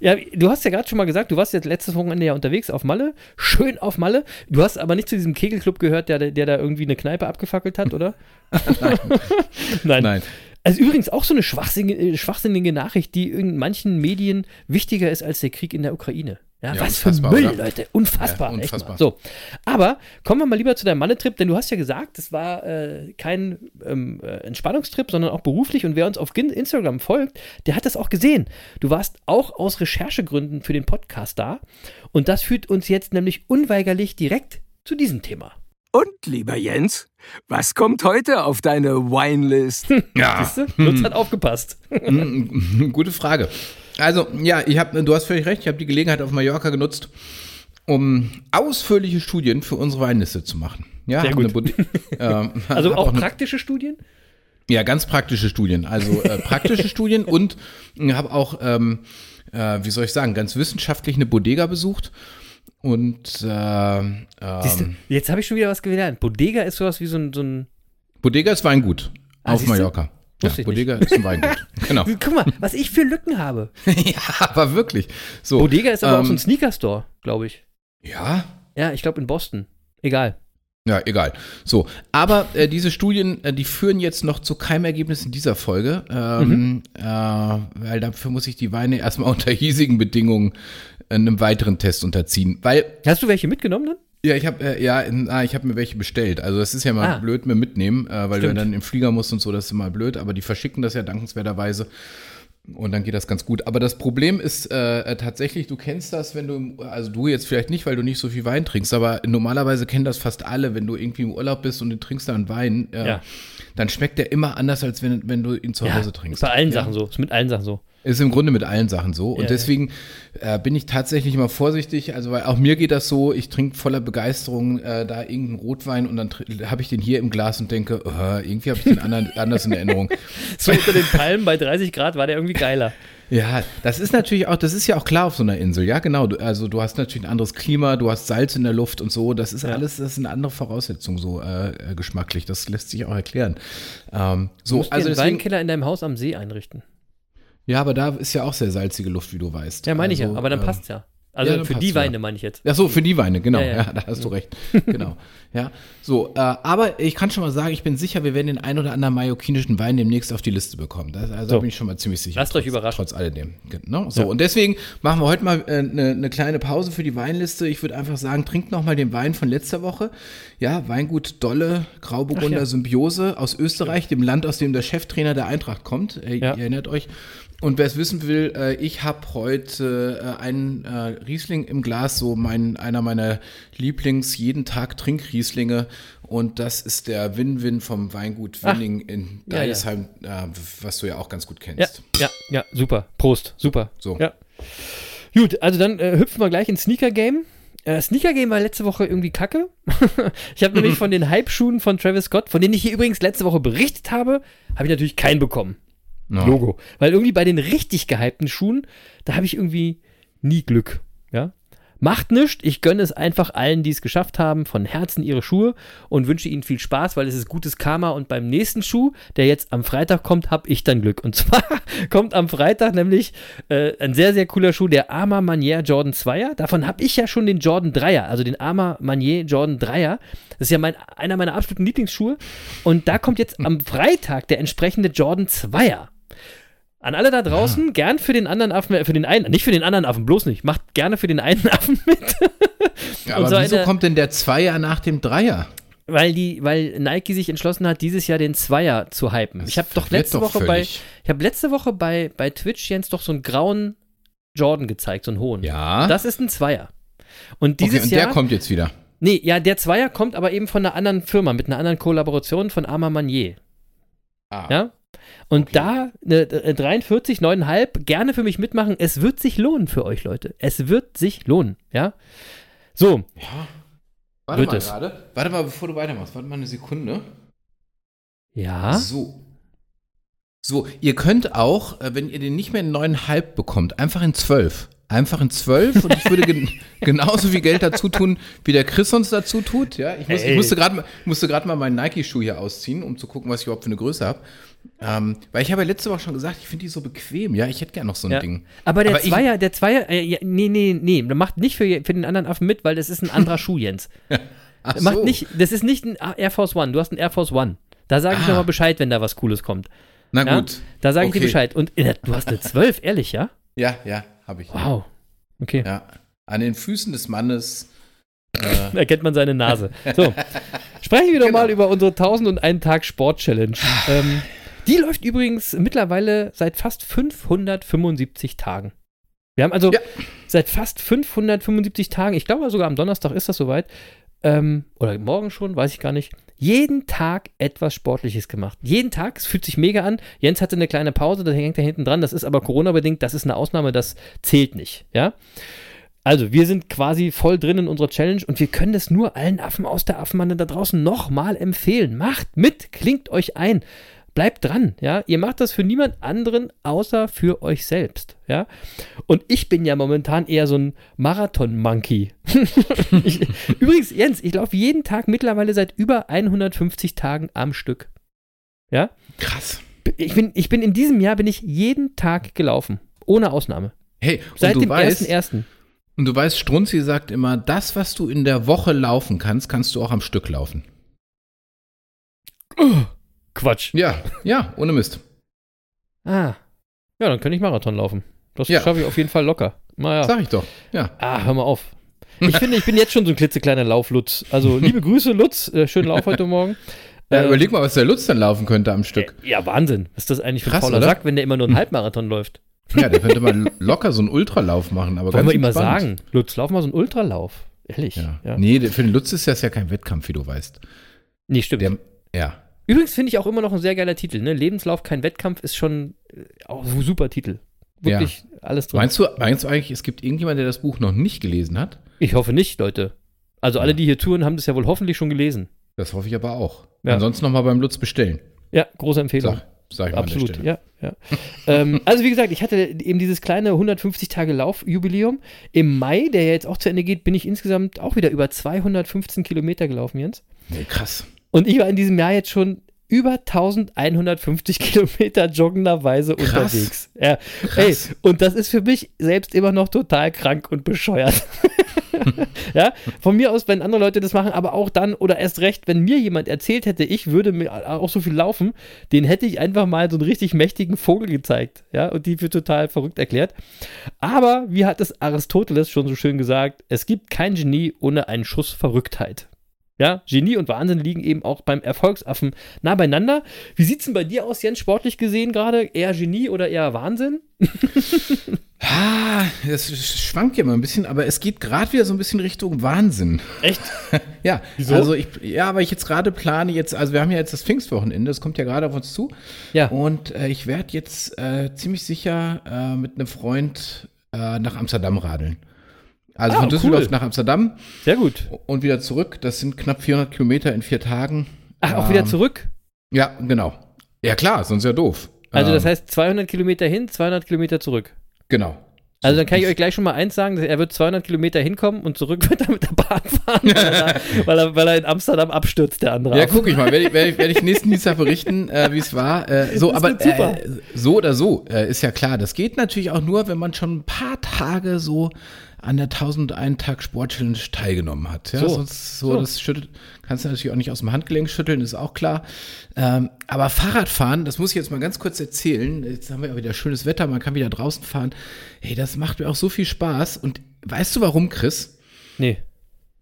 Ja, du hast ja gerade schon mal gesagt, du warst jetzt letztes Wochenende ja unterwegs auf Malle. Schön auf Malle. Du hast aber nicht zu diesem Kegelclub gehört, der, der da irgendwie eine Kneipe abgefackelt hat, oder? [LAUGHS] [LAUGHS] Nein. Nein. Also übrigens auch so eine schwachsinnige, schwachsinnige Nachricht, die in manchen Medien wichtiger ist als der Krieg in der Ukraine. Ja, Ja, was für Müll, oder? Leute. Unfassbar. Ja, unfassbar. So. Aber kommen wir mal lieber zu deinem Mannetrip, denn du hast ja gesagt, es war äh, kein ähm, äh, Entspannungstrip, sondern auch beruflich. Und wer uns auf Instagram folgt, der hat das auch gesehen. Du warst auch aus Recherchegründen für den Podcast da. Und das führt uns jetzt nämlich unweigerlich direkt zu diesem Thema. Und, lieber Jens, was kommt heute auf deine Winelist? Ja, Siehst du? Lutz hat aufgepasst. Gute Frage. Also, ja, ich hab, du hast völlig recht. Ich habe die Gelegenheit auf Mallorca genutzt, um ausführliche Studien für unsere Weinliste zu machen. Ja, Sehr gut. eine [LAUGHS] ähm, Also auch eine- praktische Studien? Ja, ganz praktische Studien. Also äh, praktische [LAUGHS] Studien und habe auch, ähm, äh, wie soll ich sagen, ganz wissenschaftlich eine Bodega besucht. Und äh, Siehst du, ähm, jetzt habe ich schon wieder was gelernt. Bodega ist sowas wie so ein, so ein Bodega ist Weingut Ah, auf? Mallorca. Ja, Bodega ist ein Weingut. [LAUGHS] Genau. Guck mal, was ich für Lücken habe. [LAUGHS] ja, aber wirklich. So, Bodega ist aber auch so ein ähm, Sneaker-Store, glaube ich. Ja, Ja, ich glaube in Boston. Egal. Ja, egal. So, aber äh, diese Studien, äh, die führen jetzt noch zu keinem Ergebnis in dieser Folge, ähm, äh, weil dafür muss ich die Weine erstmal [LAUGHS] unter hiesigen Bedingungen einem weiteren Test unterziehen. Weil, Hast du welche mitgenommen dann? ja, ich habe äh, ja, ah, ich habe mir welche bestellt. Also das ist ja mal Ah. blöd mit mitnehmen, äh, weil Stimmt. du dann im Flieger musst und so, das ist immer blöd. Aber die verschicken das ja dankenswerterweise. Und dann geht das ganz gut. Aber das Problem ist äh, äh, tatsächlich, du kennst das, wenn du, also du jetzt vielleicht nicht, weil du nicht so viel Wein trinkst, aber normalerweise kennen das fast alle, wenn du irgendwie im Urlaub bist und du trinkst dann Wein. Äh, Ja. Dann schmeckt der immer anders, als wenn, wenn du ihn zu Ja, Hause trinkst. Ist bei allen ja? Sachen so. Ist mit allen Sachen so. Ist im Grunde mit allen Sachen so. Und Ja, deswegen äh, bin ich tatsächlich immer vorsichtig. Also, weil auch mir geht das so, ich trinke voller Begeisterung äh, da irgendeinen Rotwein und dann habe ich den hier im Glas und denke, oh, irgendwie habe ich den anderen, [LAUGHS] anders in Erinnerung. So unter den Palmen bei 30 Grad war der irgendwie geiler. Ja, das ist natürlich auch, das ist ja auch klar auf so einer Insel, ja, genau. Du, also du hast natürlich ein anderes Klima, du hast Salz in der Luft und so. Das ist Ja. alles, das ist eine andere Voraussetzung so äh, äh, geschmacklich. Das lässt sich auch erklären. Ähm, Du so, musst also dir einen deswegen, Weinkeller in deinem Haus am See einrichten. ja, aber da ist ja auch sehr salzige Luft, wie du weißt. Ja, meine ich ja. Also, Aber dann ähm, passt's ja. Also ja, für die ja. Weine meine ich jetzt. Ach so, für die Weine, genau. Ja, Ja, ja. da hast du recht. genau. Ja, so. Äh, aber ich kann schon mal sagen, ich bin sicher, wir werden den ein oder anderen mallorquinischen Wein demnächst auf die Liste bekommen. Das, also So. da bin ich schon mal ziemlich sicher. Lasst euch trotz, überraschen. Trotz alledem. Genau. So. Ja. Und deswegen machen wir heute mal eine äh, ne kleine Pause für die Weinliste. Ich würde einfach sagen, trinkt noch mal den Wein von letzter Woche. Ja, Weingut Dolle, Grauburgunder ja. Symbiose aus Österreich, dem Land, aus dem der Cheftrainer der Eintracht kommt. Ja. Ihr erinnert euch. Und wer es wissen will, äh, ich habe heute äh, einen äh, Riesling im Glas, so mein, einer meiner Lieblings jeden Tag Trinkrieslinge. Und das ist der Win-Win vom Weingut Ach. Winning in Ja, ja. Deidesheim, Äh, was du ja auch ganz gut Ja, kennst. ja, ja, super. Prost, super. So. Ja. Gut, also dann äh, hüpfen wir gleich ins Sneaker-Game. Äh, Sneaker-Game war letzte Woche irgendwie kacke. [LAUGHS] ich habe nämlich [LAUGHS] von den Hype-Schuhen von Travis Scott, von denen ich hier übrigens letzte Woche berichtet habe, habe ich natürlich keinen bekommen. Ja. Logo. Weil irgendwie bei den richtig gehypten Schuhen, da habe ich irgendwie nie Glück. Ja. Macht nichts, ich gönne es einfach allen, die es geschafft haben, von Herzen ihre Schuhe und wünsche ihnen viel Spaß, weil es ist gutes Karma und beim nächsten Schuh, der jetzt am Freitag kommt, habe ich dann Glück. Und [LAUGHS] zwar kommt am Freitag nämlich äh, ein sehr, sehr cooler Schuh, der Arma Manier Jordan 2er. Davon habe ich ja schon den Jordan 3er, also den Arma Manier Jordan 3er. Das ist ja mein, einer meiner absoluten Lieblingsschuhe. Und da kommt jetzt am Freitag der entsprechende Jordan 2er. An alle da draußen, gern für den anderen Affen, äh, für den einen, nicht für den anderen Affen, bloß nicht. Macht gerne für den einen [LAUGHS] Affen mit. Ja, aber so wieso eine- kommt denn der Zweier nach dem Dreier? Weil die, weil Nike sich entschlossen hat, dieses Jahr den Zweier zu hypen. Das ich habe doch letzte doch Woche bei, ich habe letzte Woche bei, bei Twitch Jens doch so einen grauen Jordan gezeigt, so einen hohen. Ja. Das ist ein Zweier. Und dieses okay, und Jahr, der kommt jetzt wieder. nee, ja, der Zweier kommt aber eben von einer anderen Firma, mit einer anderen Kollaboration von Arma Manier. Ah. Ja? Und Okay. da äh, 43, 9,5, gerne für mich mitmachen. Es wird sich lohnen für euch, Leute. Es wird sich lohnen, ja? So, Ja. Warte Wird mal es. gerade. Warte mal, bevor du weitermachst. Warte mal eine Sekunde. ja. So. So, ihr könnt auch, äh, wenn ihr den nicht mehr in 9,5 bekommt, einfach in 12. Einfach in 12 und ich würde gen [LAUGHS] genauso viel Geld dazu tun, wie der Chris uns dazu tut. Ja, ich, muss, ich Hey. musste gerade mal meinen Nike-Schuh hier ausziehen, um zu gucken, was ich überhaupt für eine Größe habe. Ähm, weil ich habe ja letzte Woche schon gesagt, ich finde die so bequem. Ja, ich hätte gerne noch so ein Ja. Ding. Aber der Aber ich- Zweier, der Zweier, äh, ja, nee, nee, nee, der macht nicht für, für den anderen Affen mit, weil das ist ein anderer [LAUGHS] Schuh, Jens. Ach Der Macht nicht, das ist nicht ein Air Force One, du hast einen Air Force One. Da sage ich Ah. nochmal Bescheid, wenn da was Cooles kommt. Na Ja? gut. Da sage ich dir Okay. Bescheid. Und äh, du hast eine 12, ehrlich, ja? Ja, ja, habe ich. Wow. Okay. Ja. An den Füßen des Mannes. Äh, [LAUGHS] Erkennt man seine Nase. So. [LAUGHS] Sprechen wir doch Genau. mal über unsere 1001 Tag Sport Challenge. [SIGHS] ähm, die läuft übrigens mittlerweile seit fast 575 Tagen. Wir haben also Ja. seit fast 575 Tagen, ich glaube sogar am Donnerstag ist das soweit, ähm, oder morgen schon, weiß ich gar nicht, jeden Tag etwas Sportliches gemacht. Jeden Tag, es fühlt sich mega an. Jens hatte eine kleine Pause, da hängt er hinten dran, das ist aber Corona-bedingt, das ist eine Ausnahme, das zählt nicht, ja. Also, wir sind quasi voll drin in unserer Challenge und wir können das nur allen Affen aus der Affenmanne da draußen nochmal empfehlen. Macht mit, klingt euch ein. Bleibt dran, ja. Ihr macht das für niemand anderen außer für euch selbst, ja. Und ich bin ja momentan eher so ein Marathon-Monkey. [LAUGHS] Übrigens, Jens, ich laufe jeden Tag mittlerweile seit über 150 Tagen am Stück. Ja? krass. Ich bin, ich bin in diesem Jahr bin ich jeden Tag gelaufen. Ohne Ausnahme. Hey, Seit dem weißt, 1.1. und du weißt, Strunzi sagt immer, das, was du in der Woche laufen kannst, kannst du auch am Stück laufen. Quatsch. Ja, ja, ohne Mist. Ah. Ja, dann könnte ich Marathon laufen. Das Ja. schaffe ich auf jeden Fall locker. Naja. Sag ich doch. Ja. Ah, hör mal auf. Ich finde, ich bin jetzt schon so ein klitzekleiner Lauflutz. Also, liebe Grüße, Lutz. Äh, schönen Lauf heute Morgen. ja Äh, überleg mal, was der Lutz dann laufen könnte am Stück. Ja, Wahnsinn. Was ist das eigentlich für ein fauler? Sack, wenn der immer nur einen Halbmarathon läuft? Ja, der könnte mal locker so einen Ultralauf machen. Aber Wollen ganz wir ihm mal sagen, Lutz, lauf mal so einen Ultralauf. Ehrlich. Ja. Ja. Nee, für den Lutz ist das ja kein Wettkampf, wie du weißt. Nee, stimmt. Der, ja. Übrigens finde ich auch immer noch ein sehr geiler Titel. Ne? Lebenslauf, kein Wettkampf ist schon äh, auch ein super Titel. Wirklich alles drin. Meinst du, meinst du eigentlich, es gibt irgendjemand, der das Buch noch nicht gelesen hat? Ich hoffe nicht, Leute. Also alle, die hier touren, haben das ja wohl hoffentlich schon gelesen. Das hoffe ich aber auch. Ja. Ansonsten nochmal beim Lutz bestellen. Ja, große Empfehlung. Sag, sag ich mal Absolut, ja. ja. [LAUGHS] ähm, also wie gesagt, ich hatte eben dieses kleine 150 Tage Laufjubiläum. Im Mai, der ja jetzt auch zu Ende geht, bin ich insgesamt auch wieder über 215 Kilometer gelaufen, Jens. Nee, krass. Und ich war in diesem Jahr jetzt schon über 1150 [LAUGHS] Kilometer joggenderweise Krass. unterwegs. Ja. Krass. Ey, und das ist für mich selbst immer noch total krank und bescheuert. [LAUGHS] ja, von mir aus, wenn andere Leute das machen, aber auch dann oder erst recht, wenn mir jemand erzählt hätte, ich würde mir auch so viel laufen, den hätte ich einfach mal so einen richtig mächtigen Vogel gezeigt, ja, und die für total verrückt erklärt. Aber wie hat es Aristoteles schon so schön gesagt, es gibt kein Genie ohne einen Schuss Verrücktheit. Ja, Genie und Wahnsinn liegen eben auch beim Erfolgsaffen nah beieinander. Wie sieht's denn bei dir aus, Jens, sportlich gesehen gerade? Eher Genie oder eher Wahnsinn? [LAUGHS] Ah, das schwankt ja mal ein bisschen, aber es geht gerade wieder so ein bisschen Richtung Wahnsinn. Echt? [LAUGHS] Ja, Wieso? also ich, ja, aber ich jetzt gerade plane jetzt, also wir haben ja jetzt das Pfingstwochenende, das kommt ja gerade auf uns zu. Ja. Und äh, ich werde jetzt äh, ziemlich sicher äh, mit einem Freund äh, nach Amsterdam radeln. Also Ah, von Düsseldorf cool. nach Amsterdam Sehr gut. und wieder zurück. Das sind knapp 400 Kilometer in vier Tagen. Ach, auch wieder Ähm, zurück? Ja, genau. Ja klar, sonst ja doof. Also das Ähm, heißt 200 Kilometer hin, 200 Kilometer zurück. Genau. Also dann kann ich euch gleich schon mal eins sagen, er wird 200 Kilometer hinkommen und zurück [LAUGHS] wird er mit der Bahn fahren, weil er, [LAUGHS] weil er, weil er in Amsterdam abstürzt, der andere. Ja, guck ich mal, werde ich, werd ich, werd ich nächsten Dienstag berichten, äh, wie es war. Äh, [LAUGHS] so, aber äh, so oder so, äh, ist ja klar. Das geht natürlich auch nur, wenn man schon ein paar Tage so an der 1001 Tag Sport Challenge teilgenommen hat. Ja, So. sonst so, So. das schüttelt, kannst du natürlich auch nicht aus dem Handgelenk schütteln, ist auch klar. Ähm, aber Fahrradfahren, das muss ich jetzt mal ganz kurz erzählen. Jetzt haben wir ja wieder schönes Wetter, man kann wieder draußen fahren. Hey, das macht mir auch so viel Spaß. Und weißt du warum, Chris? Nee.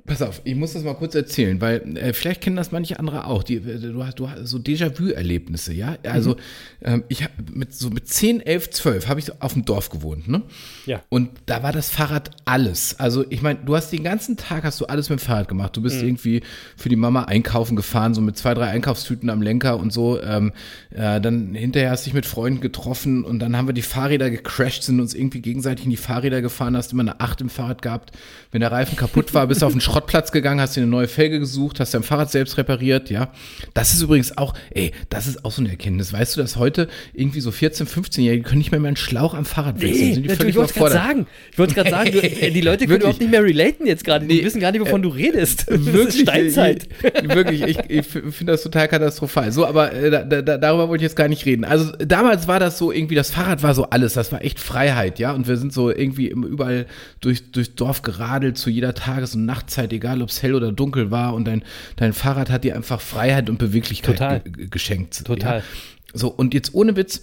Pass auf, ich muss das mal kurz erzählen, weil äh, vielleicht kennen das manche andere auch. Die, äh, du hast, du hast so Déjà-vu-Erlebnisse, ja? Also ähm, ich habe mit so mit 10, 11, 12 habe ich so auf dem Dorf gewohnt, ne? Ja. Und da war das Fahrrad alles. Also ich meine, du hast den ganzen Tag hast du alles mit dem Fahrrad gemacht. Du bist irgendwie für die Mama einkaufen gefahren, so mit zwei, drei Einkaufstüten am Lenker und so. Ähm, äh, dann hinterher hast du dich mit Freunden getroffen und dann haben wir die Fahrräder gecrashed, sind uns irgendwie gegenseitig in die Fahrräder gefahren, hast immer eine Acht im Fahrrad gehabt. Wenn der Reifen kaputt war, bist du auf den [LAUGHS] Schrottplatz gegangen, hast dir eine neue Felge gesucht, hast dein Fahrrad selbst repariert, ja. Das ist übrigens auch, ey, das ist auch so eine Erkenntnis. Weißt du, dass heute irgendwie so 14, 15-Jährige können nicht mehr, mehr einen Schlauch am Fahrrad wechseln, sind die natürlich, völlig ich wollte gerade sagen. Ich wollte gerade sagen, du, äh, [LAUGHS] die Leute können überhaupt nicht mehr relaten jetzt gerade. Die Nee, wissen gar nicht, wovon du redest. [LAUGHS] Das Wirklich, Steinzeit. Ich, wirklich, ich, ich finde das total katastrophal. So, aber äh, da, da, darüber wollte ich jetzt gar nicht reden. Also damals war das so irgendwie, das Fahrrad war so alles, das war echt Freiheit, ja. Und wir sind so irgendwie überall durch, durchs Dorf geradelt zu jeder Tages- und Nachtzeit, egal ob es hell oder dunkel war. Und dein, dein Fahrrad hat dir einfach Freiheit und Beweglichkeit Total. ge geschenkt. Total. Ja? So, und jetzt ohne Witz,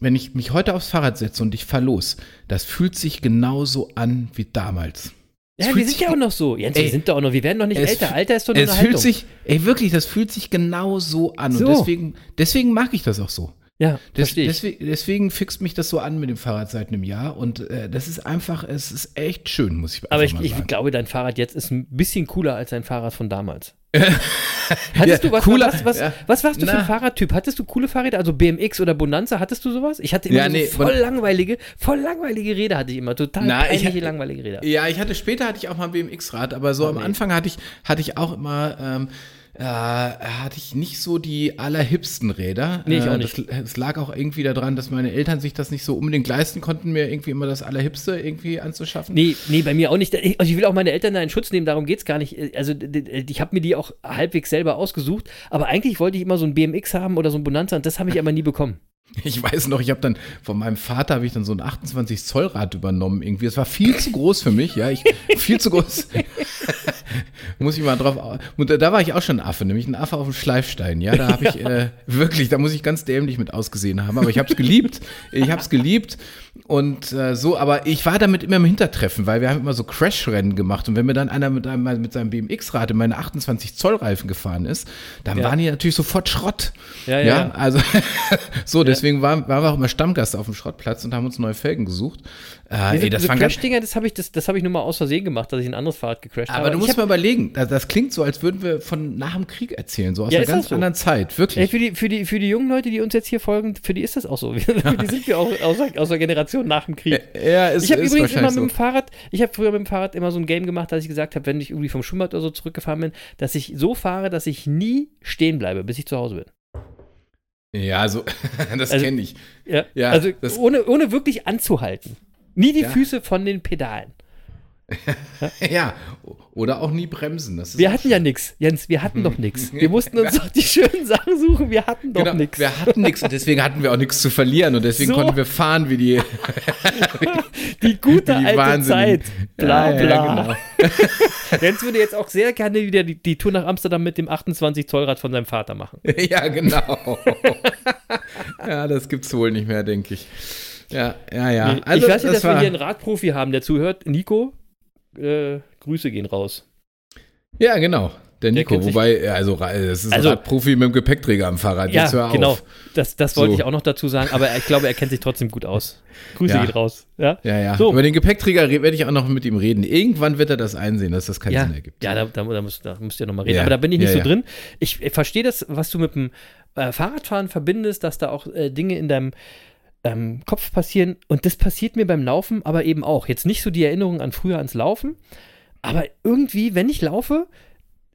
wenn ich mich heute aufs Fahrrad setze und ich fahr los, das fühlt sich genauso an wie damals. Ja, wir sind ja auch noch so. Jens, wir Ey, sind doch auch noch, wir werden doch nicht älter. Alter ist doch nur es eine fühlt Haltung. sich, ey, wirklich, das fühlt sich genau so an. So. Und deswegen, deswegen mag ich das auch so. Ja, Des, ich. deswegen, deswegen fixt mich das so an mit dem Fahrrad seit einem Jahr. Und äh, das ist einfach, es ist echt schön, muss ich Aber ich, mal ich sagen. glaube, dein Fahrrad jetzt ist ein bisschen cooler als dein Fahrrad von damals. [LAUGHS] Hattest Ja, du was, cooler, was, was, ja. was warst du für Na. ein Fahrradtyp? Hattest du coole Fahrräder? Also BMX oder Bonanza, hattest du sowas? Ich hatte immer Ja, so nee, voll langweilige, voll langweilige Räder hatte ich immer. Total Na, ich peinliche, hatte- langweilige Räder. Ja, ich hatte später hatte ich auch mal ein BMX-Rad, aber so am nee. Anfang hatte ich, hatte ich auch immer, ähm, äh, hatte ich nicht so die allerhipsten Räder. Nee, ich äh, auch nicht. Das, es lag auch irgendwie daran, dass meine Eltern sich das nicht so unbedingt leisten konnten, mir irgendwie immer das allerhipste irgendwie anzuschaffen. Nee, nee, bei mir auch nicht. Ich- Also ich will auch meine Eltern da in Schutz nehmen, darum geht's gar nicht. Also d- d- ich habe mir die auch halbwegs selber ausgesucht, aber eigentlich wollte ich immer so ein BMX haben oder so ein Bonanza und das habe ich aber nie bekommen. [LAUGHS] Ich weiß noch, ich habe dann von meinem Vater habe ich dann so ein 28 Zoll Rad übernommen irgendwie. Es war viel zu groß für mich, ja, ich viel zu groß. [LAUGHS] [LAUGHS] muss ich mal drauf. Und da, war ich auch schon ein Affe, nämlich ein Affe auf dem Schleifstein. Ja, da habe ich äh, [LAUGHS] wirklich, da muss ich ganz dämlich mit ausgesehen haben, aber ich habe es geliebt. Ich habe es geliebt und äh, so, aber ich war damit immer im Hintertreffen, weil wir haben immer so Crash-Rennen gemacht und wenn mir dann einer mit, einem, mit seinem BMX-Rad in meine 28 Zoll Reifen gefahren ist, dann Ja. waren die natürlich sofort Schrott. Ja, ja. also [LAUGHS] so, deswegen waren, waren wir auch immer Stammgast auf dem Schrottplatz und haben uns neue Felgen gesucht. Äh, ey, das Crash-Dinger, das habe ich, das, das hab ich nur mal aus Versehen gemacht, dass ich ein anderes Fahrrad gecrashed habe. aber du musst mal überlegen, das, das klingt so, als würden wir von nach dem Krieg erzählen, so aus Ja, einer ist ganz so? anderen Zeit, wirklich. für, die, für, die, für die jungen Leute, die uns jetzt hier folgen, für die ist das auch so. [LAUGHS] für die sind wir auch aus der, aus der Generation nach dem Krieg. [LAUGHS] ja, es Ich habe ist übrigens immer mit dem Fahrrad, ich habe früher mit dem Fahrrad immer so ein Game gemacht, dass ich gesagt habe, wenn ich irgendwie vom Schwimmbad oder so zurückgefahren bin, dass ich so fahre, dass ich nie stehen bleibe, bis ich zu Hause bin. Ja, so, [LAUGHS] das Also- kenne ich. Ja, Ja, also ohne, ohne wirklich anzuhalten. Nie die Ja. Füße von den Pedalen. [LAUGHS] Ja, oder auch nie bremsen. Wir hatten ja nichts, Jens, wir hatten doch nichts. [LAUGHS] Wir mussten uns doch die schönen Sachen suchen, wir hatten doch Genau, nichts. wir hatten nichts und deswegen hatten wir auch nichts zu verlieren und deswegen So. konnten wir fahren wie die, [LAUGHS] Die gute die alte Wahnsinnigen. Zeit. Bla Ja, ja, bla. genau. Jens würde jetzt auch sehr gerne wieder die, die Tour nach Amsterdam mit dem 28 Zollrad von seinem Vater machen. Ja, genau. ja, das gibt's wohl nicht mehr, denke ich. Ja, ja, ja. Also, ich weiß nicht, das dass wir war, hier einen Radprofi haben, der zuhört. Nico, äh, Grüße gehen raus. Ja, genau. Der Nico, kennt sich- wobei, also, das ist Also- ein Radprofi mit dem Gepäckträger am Fahrrad. Jetzt hör ja, auf. genau. Das, das wollte So. ich auch noch dazu sagen, aber ich glaube, er kennt sich trotzdem gut aus. Grüße Ja. gehen raus. Ja, Ja, ja. So. Über den Gepäckträger werde ich auch noch mit ihm reden. Irgendwann wird er das einsehen, dass das keinen ja, Sinn ergibt. ja da, da, da, musst, da musst du ja nochmal reden. Ja, Aber da bin ich nicht so drin. Ich, ich verstehe das, was du mit dem äh, Fahrradfahren verbindest, dass da auch äh, Dinge in deinem ähm, Kopf passieren. Und das passiert mir beim Laufen aber eben auch. Jetzt nicht so die Erinnerung an früher ans Laufen, aber irgendwie, wenn ich laufe,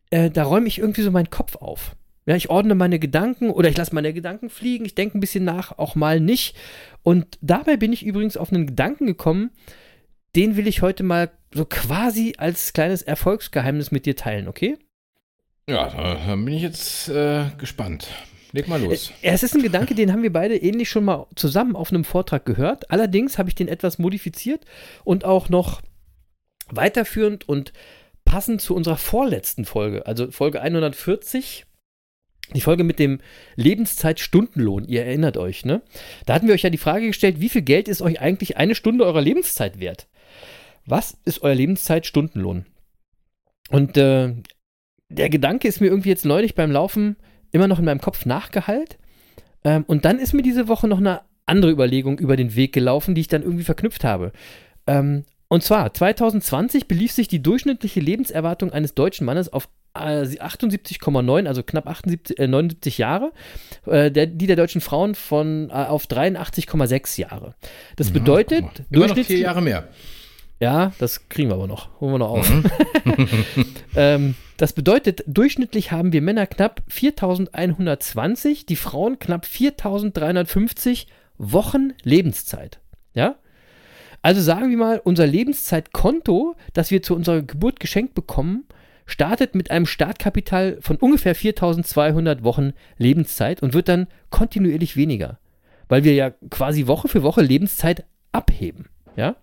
äh, da räume ich irgendwie so meinen Kopf auf. Ja, ich ordne meine Gedanken oder ich lasse meine Gedanken fliegen, ich denke ein bisschen nach, auch mal nicht. Und dabei bin ich übrigens auf einen Gedanken gekommen, den will ich heute mal so quasi als kleines Erfolgsgeheimnis mit dir teilen, okay? Ja, da, da bin ich jetzt äh, gespannt. Leg mal los. Äh, Es ist ein Gedanke, den haben wir beide ähnlich schon mal zusammen auf einem Vortrag gehört. Allerdings habe ich den etwas modifiziert und auch noch weiterführend und passend zu unserer vorletzten Folge, also Folge 140, die Folge mit dem Lebenszeit-Stundenlohn. Ihr erinnert euch, ne? Da hatten wir euch ja die Frage gestellt, wie viel Geld ist euch eigentlich eine Stunde eurer Lebenszeit wert? Was ist euer Lebenszeit-Stundenlohn? Und äh, der Gedanke ist mir irgendwie jetzt neulich beim Laufen immer noch in meinem Kopf nachgehallt. Ähm, und dann ist mir diese Woche noch eine andere Überlegung über den Weg gelaufen, die ich dann irgendwie verknüpft habe. Ähm, und zwar, 2020 belief sich die durchschnittliche Lebenserwartung eines deutschen Mannes auf äh, 78,9, also knapp 78, äh, 79 Jahre, äh, der, die der deutschen Frauen von, äh, auf 83,6 Jahre. Das bedeutet, Immer noch vier durchschnittlich- Jahre mehr. ja, das kriegen wir aber noch. Holen wir noch auf. [LAUGHS] ähm, das bedeutet, durchschnittlich haben wir Männer knapp 4120, die Frauen knapp 4350 Wochen Lebenszeit. Ja? Also sagen wir mal, unser Lebenszeitkonto, das wir zu unserer Geburt geschenkt bekommen, startet mit einem Startkapital von ungefähr 4200 Wochen Lebenszeit und wird dann kontinuierlich weniger, weil wir ja quasi Woche für Woche Lebenszeit abheben. Ja?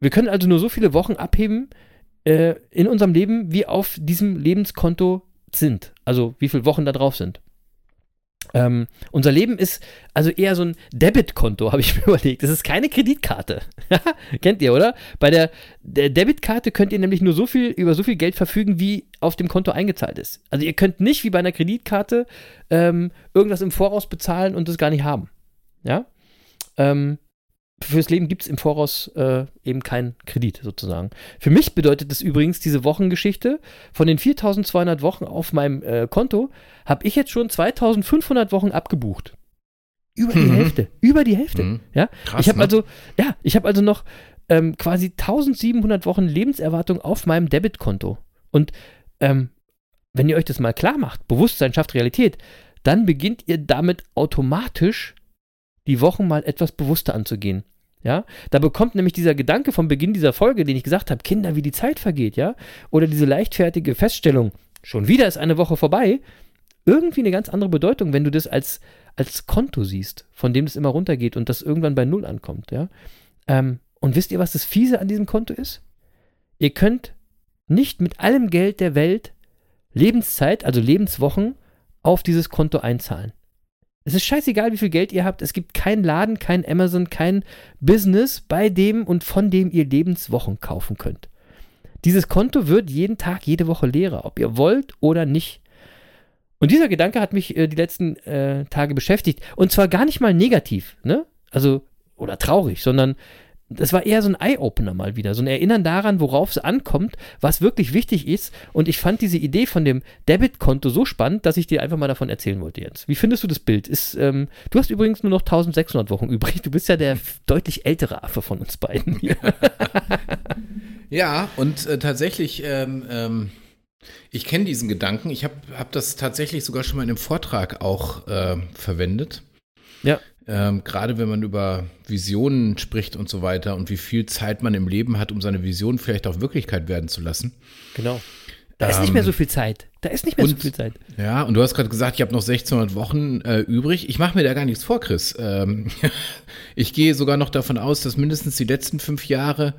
Wir können also nur so viele Wochen abheben äh, in unserem Leben, wie auf diesem Lebenskonto sind. Also wie viele Wochen da drauf sind. Ähm, unser Leben ist also eher so ein Debitkonto, [LAUGHS] habe ich mir überlegt. Das ist keine Kreditkarte. [LAUGHS] Kennt ihr, oder? Bei der, der Debitkarte könnt ihr nämlich nur so viel über so viel Geld verfügen, wie auf dem Konto eingezahlt ist. Also ihr könnt nicht wie bei einer Kreditkarte ähm, irgendwas im Voraus bezahlen und das gar nicht haben. Ja? Ähm, fürs Leben gibt es im Voraus äh, eben keinen Kredit sozusagen. Für mich bedeutet das übrigens diese Wochengeschichte. Von den 4200 Wochen auf meinem äh, Konto habe ich jetzt schon 2500 Wochen abgebucht. Über die Mhm. Hälfte. Über die Hälfte. Mhm. Ja? Krass, ich habe ne? also, ja, ich habe also noch ähm, quasi 1700 Wochen Lebenserwartung auf meinem Debitkonto. Und ähm, wenn ihr euch das mal klar macht, Bewusstsein schafft Realität, dann beginnt ihr damit automatisch die Wochen mal etwas bewusster anzugehen. Ja, da bekommt nämlich dieser Gedanke vom Beginn dieser Folge, den ich gesagt habe, Kinder, wie die Zeit vergeht, ja, oder diese leichtfertige Feststellung, schon wieder ist eine Woche vorbei, irgendwie eine ganz andere Bedeutung, wenn du das als, als Konto siehst, von dem es immer runtergeht und das irgendwann bei Null ankommt, ja. Ähm, und wisst ihr, was das Fiese an diesem Konto ist? Ihr könnt nicht mit allem Geld der Welt Lebenszeit, also Lebenswochen, auf dieses Konto einzahlen. Es ist scheißegal, wie viel Geld ihr habt. Es gibt keinen Laden, kein Amazon, kein Business, bei dem und von dem ihr Lebenswochen kaufen könnt. Dieses Konto wird jeden Tag, jede Woche leerer, ob ihr wollt oder nicht. Und dieser Gedanke hat mich äh, die letzten äh, Tage beschäftigt. Und zwar gar nicht mal negativ, ne? Also, oder traurig, sondern das war eher so ein Eye-Opener mal wieder, so ein Erinnern daran, worauf es ankommt, was wirklich wichtig ist. Und ich fand diese Idee von dem Debit-Konto so spannend, dass ich dir einfach mal davon erzählen wollte, Jens. Wie findest du das Bild? Ist, ähm, du hast übrigens nur noch 1600 Wochen übrig. Du bist ja der deutlich ältere Affe von uns beiden hier. [LAUGHS] Ja, und äh, tatsächlich, ähm, ähm, ich kenne diesen Gedanken. Ich habe hab das tatsächlich sogar schon mal in einem Vortrag auch äh, verwendet. Ja. Ähm, Gerade wenn man über Visionen spricht und so weiter und wie viel Zeit man im Leben hat, um seine Vision vielleicht auch Wirklichkeit werden zu lassen. Genau. Da ist nicht mehr so viel Zeit. Da ist nicht mehr so und- viel Zeit. Ja, und du hast gerade gesagt, ich habe noch 1600 Wochen äh, übrig. Ich mache mir da gar nichts vor, Chris. Ähm, [LAUGHS] ich gehe sogar noch davon aus, dass mindestens die letzten fünf Jahre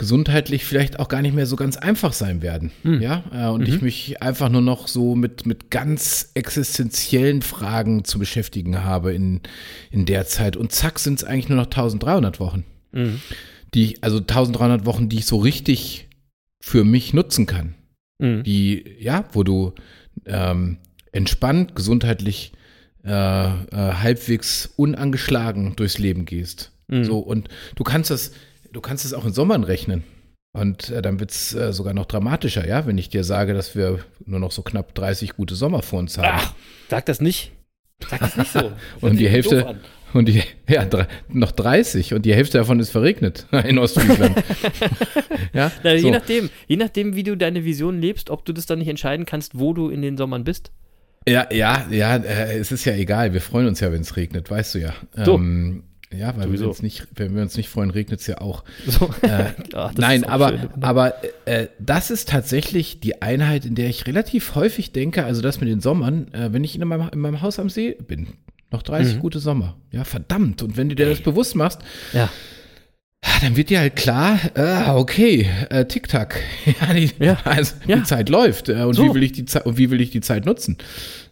gesundheitlich vielleicht auch gar nicht mehr so ganz einfach sein werden. Ja, äh, und ich mich einfach nur noch so mit, mit ganz existenziellen Fragen zu beschäftigen habe in, in der Zeit. Und zack, sind es eigentlich nur noch 1300 Wochen. Die, ich- also 1300 Wochen, die ich so richtig für mich nutzen kann Mhm. die, ja, wo du ähm, entspannt, gesundheitlich äh, äh, halbwegs unangeschlagen durchs Leben gehst. Mhm. So, und du kannst das, du kannst es auch in Sommern rechnen. Und äh, dann wird es äh, sogar noch dramatischer, ja, wenn ich dir sage, dass wir nur noch so knapp 30 gute Sommer vor uns haben. Ach, sag das nicht. Sag das nicht so. [LAUGHS] Und die Hälfte-. Und die, ja, drei, noch 30 und die Hälfte davon ist verregnet [LAUGHS] in Ostfriesland. [LAUGHS] ja, Na, je, so. nachdem, je nachdem, wie du deine Vision lebst, ob du das dann nicht entscheiden kannst, wo du in den Sommern bist. Ja, ja, ja, äh, es ist ja egal. Wir freuen uns ja, wenn es regnet, weißt du ja. So. Ähm, ja, weil Sowieso. wir uns nicht, wenn wir uns nicht freuen, regnet es ja auch. So. Äh, [LAUGHS] Ach, nein, auch aber, schön. aber äh, das ist tatsächlich die Einheit, in der ich relativ häufig denke, also das mit den Sommern, äh, wenn ich in meinem, in meinem Haus am See bin, noch 30 Mhm. gute Sommer. Ja, verdammt. Und wenn du dir das bewusst machst, Ja. dann wird dir halt klar, ah, okay, äh, Tick-Tack. [LAUGHS] Ja, die, Ja. Also, Ja. die Zeit läuft. Äh, und, So. wie will ich die Zeit, und wie will ich die Zeit nutzen?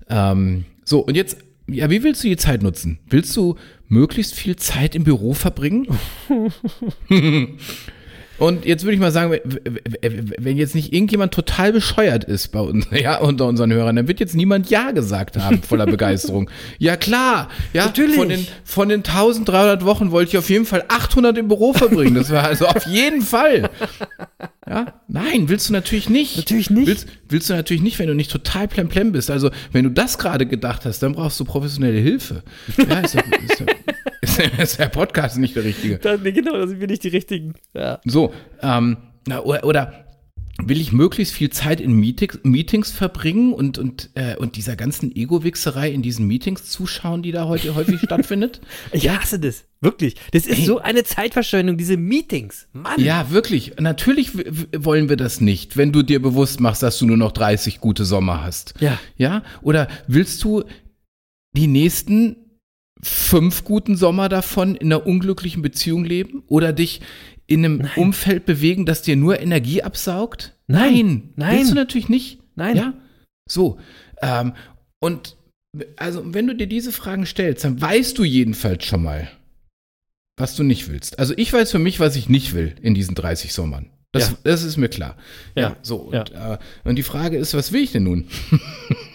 Ähm, so, und jetzt, ja, wie willst du die Zeit nutzen? Willst du möglichst viel Zeit im Büro verbringen? [LAUGHS] [LAUGHS] Und jetzt würde ich mal sagen, wenn jetzt nicht irgendjemand total bescheuert ist bei uns, [LAUGHS] ja, unter unseren Hörern, dann wird jetzt niemand Ja gesagt haben, voller [LAUGHS] Begeisterung. Ja, klar, ja, Natürlich. Von, den, von den 1300 Wochen wollte ich auf jeden Fall 800 im Büro verbringen. Das war also auf jeden Fall. Ja, nein, willst du natürlich nicht. Natürlich nicht. Willst, willst du natürlich nicht, wenn du nicht total plemplem bist. Also, wenn du das gerade gedacht hast, dann brauchst du professionelle Hilfe. Ja, ist, ja, ist, ja, [LAUGHS] ist, der Podcast nicht der richtige. Das, nee, genau, da sind wir nicht die richtigen. Ja. So, ähm, oder, oder will ich möglichst viel Zeit in Meetings, Meetings verbringen und, und, äh, und dieser ganzen Ego-Wichserei in diesen Meetings zuschauen, die da heute häufig [LAUGHS] stattfindet? Ich hasse das. Wirklich. Das ist Ey. so eine Zeitverschwendung, diese Meetings. Mann. Ja, wirklich. Natürlich wollen wir das nicht, wenn du dir bewusst machst, dass du nur noch 30 gute Sommer hast. Ja. Ja? Oder willst du die nächsten fünf guten Sommer davon in einer unglücklichen Beziehung leben? Oder dich in einem Umfeld bewegen, das dir nur Energie absaugt? Nein. Nein. Willst du natürlich nicht. Nein. Ja? So. Ähm, und also, wenn du dir diese Fragen stellst, dann weißt du jedenfalls schon mal, was du nicht willst. Also ich weiß für mich, was ich nicht will in diesen 30 Sommern. Das, Ja. das ist mir klar. Ja, Ja. so. Und, Ja. äh, und die Frage ist, was will ich denn nun? [LAUGHS]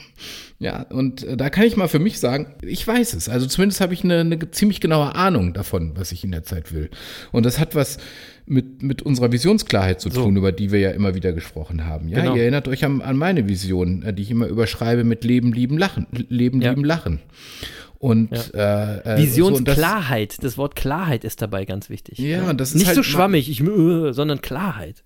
ja, und äh, da kann ich mal für mich sagen, ich weiß es. Also zumindest habe ich eine, eine ziemlich genaue Ahnung davon, was ich in der Zeit will. Und das hat was mit, mit unserer Visionsklarheit zu So. tun, über die wir ja immer wieder gesprochen haben. Ja, Genau. ihr erinnert euch an, an meine Vision, äh, die ich immer überschreibe mit Leben, Lieben, Lachen. Leben, Ja. Lieben, Lachen. Und äh, äh, so, und das- Visionsklarheit. das, Wort Klarheit ist dabei ganz wichtig. Ja, und das ist Nicht halt so schwammig, ich, sondern Klarheit.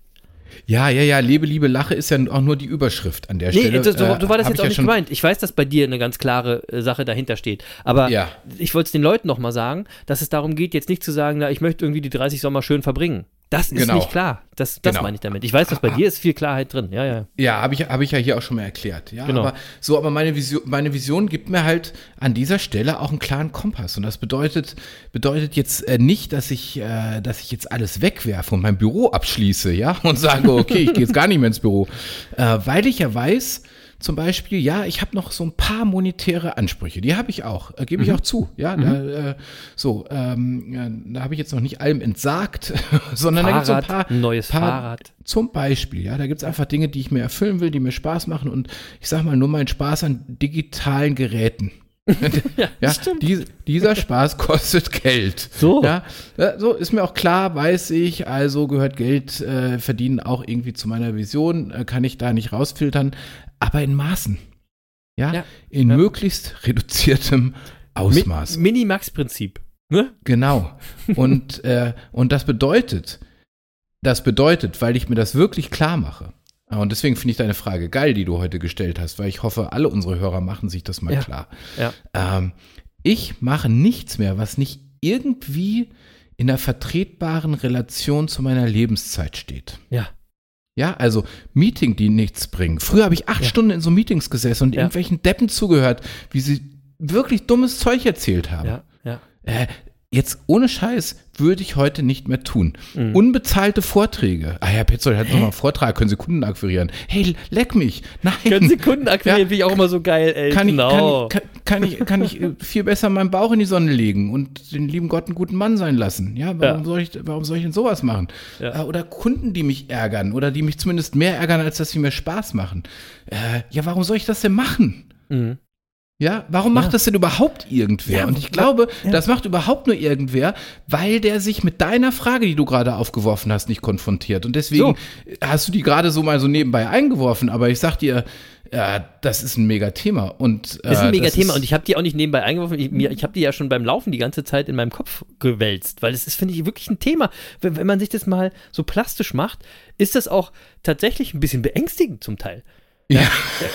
Ja, ja, ja, Lebe, Liebe, Lache ist ja auch nur die Überschrift an der Nee, Stelle. so, so, Äh, so war das hab jetzt auch ja nicht gemeint. Ich weiß, dass bei dir eine ganz klare äh, Sache dahinter steht. Aber Ja. ich wollte es den Leuten nochmal sagen, dass es darum geht, jetzt nicht zu sagen, na, ich möchte irgendwie die 30 Sommer schön verbringen. Das ist Genau. nicht klar. Das, das Genau. meine ich damit. Ich weiß, dass bei dir ist viel Klarheit drin. Ja, ja. Ja, habe ich, hab ich ja hier auch schon mal erklärt. Ja, Genau. aber so, aber meine Vision, meine Vision gibt mir halt an dieser Stelle auch einen klaren Kompass. Und das bedeutet, bedeutet jetzt äh, nicht, dass ich, äh, dass ich jetzt alles wegwerfe und mein Büro abschließe, ja, und sage, okay, ich gehe jetzt gar nicht mehr ins Büro. Äh, weil ich ja weiß, zum Beispiel, ja, ich habe noch so ein paar monetäre Ansprüche. Die habe ich auch, äh, gebe ich auch zu. Ja, da, äh, so, ähm, da habe ich jetzt noch nicht allem entsagt, [LAUGHS] sondern da gibt es so ein Fahrrad, paar, neues paar, Fahrrad. Zum Beispiel, ja, da gibt es einfach Dinge, die ich mir erfüllen will, die mir Spaß machen und ich sag mal nur meinen Spaß an digitalen Geräten. Ja, [LAUGHS] die, dieser Spaß kostet Geld. So. Ja, ja, so ist mir auch klar, weiß ich, also gehört Geld äh, verdienen auch irgendwie zu meiner Vision, äh, kann ich da nicht rausfiltern, aber in Maßen. Ja, Ja. in Ja. möglichst reduziertem Ausmaß. Mi Minimax-Prinzip. Ne? Genau. Und, äh, und das bedeutet, das bedeutet, weil ich mir das wirklich klar mache. Und deswegen finde ich deine Frage geil, die du heute gestellt hast, weil ich hoffe, alle unsere Hörer machen sich das mal Ja. klar. Ja. Ähm, ich mache nichts mehr, was nicht irgendwie in einer vertretbaren Relation zu meiner Lebenszeit steht. Ja. Ja, also Meeting, die nichts bringen. Früher habe ich acht Ja. Stunden in so Meetings gesessen und irgendwelchen Deppen zugehört, wie sie wirklich dummes Zeug erzählt haben. Ja. Ja. Äh, jetzt ohne Scheiß würde ich heute nicht mehr tun. Mhm. Unbezahlte Vorträge. Ah, Herr Petzold hat nochmal einen Vortrag, können Sie Kunden akquirieren? Hey, leck mich. Nein. Können Sie Kunden akquirieren, Ja. finde ich auch immer so geil, ey. kann, genau. ich, kann, kann, kann ich, kann ich äh, viel besser meinen Bauch in die Sonne legen und den lieben Gott einen guten Mann sein lassen. Ja, warum, Ja. Soll, ich, warum soll ich denn sowas machen? Ja. Äh, Oder Kunden, die mich ärgern oder die mich zumindest mehr ärgern, als dass sie mir Spaß machen. Äh, ja, warum soll ich das denn machen? Mhm. Ja, warum macht Ja. das denn überhaupt irgendwer? Ja, und ich glaube, ja. das macht überhaupt nur irgendwer, weil der sich mit deiner Frage, die du gerade aufgeworfen hast, nicht konfrontiert. Und deswegen hast du die gerade so mal so nebenbei eingeworfen. Aber ich sag dir, ja, das ist ein mega Thema. Und, Das ist äh, ein mega das Thema ist- und ich habe die auch nicht nebenbei eingeworfen. Ich, ich habe die ja schon beim Laufen die ganze Zeit in meinem Kopf gewälzt, weil es ist, finde ich, wirklich ein Thema. Wenn, wenn man sich das mal so plastisch macht, ist das auch tatsächlich ein bisschen beängstigend zum Teil. Ja,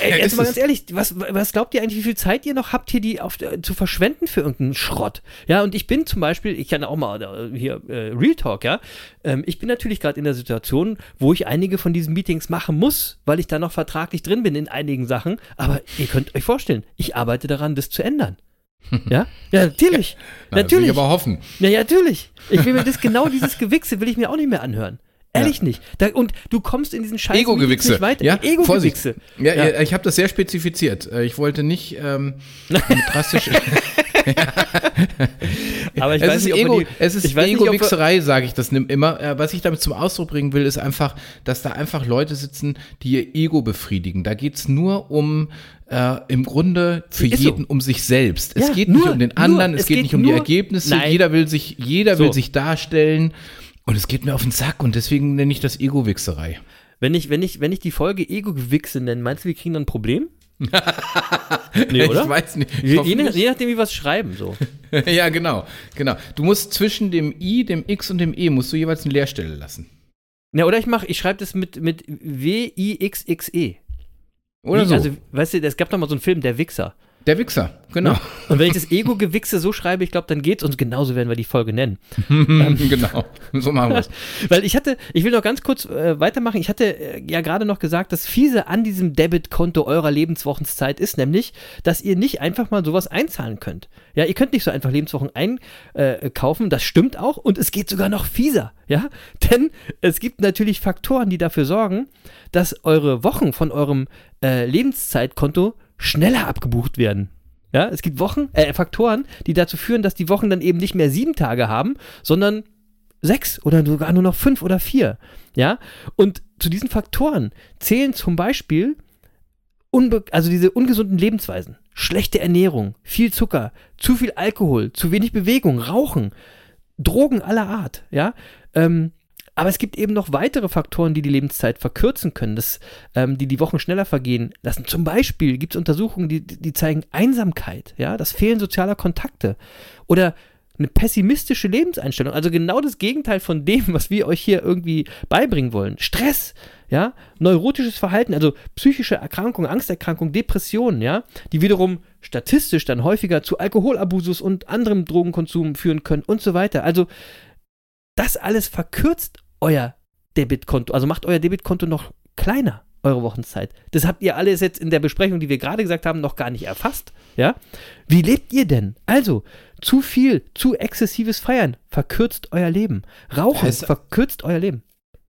ja, jetzt mal ganz ehrlich, was, was glaubt ihr eigentlich, wie viel Zeit ihr noch habt, hier die auf, äh, zu verschwenden für irgendeinen Schrott? Ja, und ich bin zum Beispiel, ich kann auch mal äh, hier äh, Real Talk, ja. Ähm, ich bin natürlich gerade in der Situation, wo ich einige von diesen Meetings machen muss, weil ich da noch vertraglich drin bin in einigen Sachen. Aber ihr könnt euch vorstellen, ich arbeite daran, das zu ändern. [LAUGHS] Ja, ja, natürlich. Na, das will natürlich. ich aber hoffen. Na ja, natürlich. Ich will mir das genau dieses Gewichse will ich mir auch nicht mehr anhören. Ehrlich nicht. Da, und du kommst in diesen Scheiß Ego-Gewichse. nicht weiter. Ja, Ego-Gewichse. Ja, Ja. ja. ich habe das sehr spezifiziert. Äh, Ich wollte nicht ähm, [LAUGHS] eine drastische. Aber ich [LAUGHS] es weiß ist nicht, ob Ego, die, es ist Ego-Wichserei, sage ich das immer. Äh, Was ich damit zum Ausdruck bringen will, ist einfach, dass da einfach Leute sitzen, die ihr Ego befriedigen. Da geht's nur um äh, im Grunde für Ist so. jeden um sich selbst. Es Ja, geht nur, nicht um den nur. anderen, es, Es geht, geht nicht um die nur- Ergebnisse. Nein. Jeder will sich, jeder So. will sich darstellen. Und es geht mir auf den Sack und deswegen nenne ich das Ego-Wichserei. Wenn ich, wenn, ich, wenn ich die Folge Ego-Gewichse nenne, meinst du, wir kriegen dann ein Problem? [LAUGHS] nee, oder? Ich weiß nicht. Ich Je, nach- nicht. je nachdem, wie wir es schreiben, so. [LAUGHS] ja, genau, genau. Du musst zwischen dem I, dem X und dem E musst du jeweils eine Leerstelle lassen. Ja, oder ich mache, ich schreibe das mit, mit W-I-X-X-E. Oder Wie- so. Also, weißt du, es gab doch mal so einen Film, Der Wichser. Der Wichser, genau. Und wenn ich das Ego-Gewichse so schreibe, ich glaube, dann geht's uns genauso werden wir die Folge nennen. [LAUGHS] genau. So machen wir es. [LAUGHS] Weil ich hatte, ich will noch ganz kurz äh, weitermachen. Ich hatte äh, ja gerade noch gesagt, das Fiese an diesem Debitkonto eurer Lebenswochenzeit ist nämlich, dass ihr nicht einfach mal sowas einzahlen könnt. Ja, ihr könnt nicht so einfach Lebenswochen einkaufen, äh, das stimmt auch und es geht sogar noch fieser. Ja, [LAUGHS] denn es gibt natürlich Faktoren, die dafür sorgen, dass eure Wochen von eurem äh, Lebenszeitkonto schneller abgebucht werden. Ja, es gibt Wochen, äh, Faktoren, die dazu führen, dass die Wochen dann eben nicht mehr sieben Tage haben, sondern sechs oder sogar nur noch fünf oder vier. Ja, und zu diesen Faktoren zählen zum Beispiel unbe also diese ungesunden Lebensweisen, schlechte Ernährung, viel Zucker, zu viel Alkohol, zu wenig Bewegung, Rauchen, Drogen aller Art. Ja, ähm, aber es gibt eben noch weitere Faktoren, die die Lebenszeit verkürzen können, das, ähm, die die Wochen schneller vergehen lassen. Zum Beispiel gibt es Untersuchungen, die, die zeigen Einsamkeit, ja, das Fehlen sozialer Kontakte oder eine pessimistische Lebenseinstellung, also genau das Gegenteil von dem, was wir euch hier irgendwie beibringen wollen. Stress, ja, neurotisches Verhalten, also psychische Erkrankungen, Angsterkrankungen, Depressionen, ja, die wiederum statistisch dann häufiger zu Alkoholabusus und anderem Drogenkonsum führen können und so weiter. Also das alles verkürzt euer Debitkonto, also macht euer Debitkonto noch kleiner, eure Wochenzeit. Das habt ihr alles jetzt in der Besprechung, die wir gerade gesagt haben, noch gar nicht erfasst. Ja? Wie lebt ihr denn? Also, zu viel, zu exzessives Feiern verkürzt euer Leben. Rauchen Heißt- verkürzt euer Leben.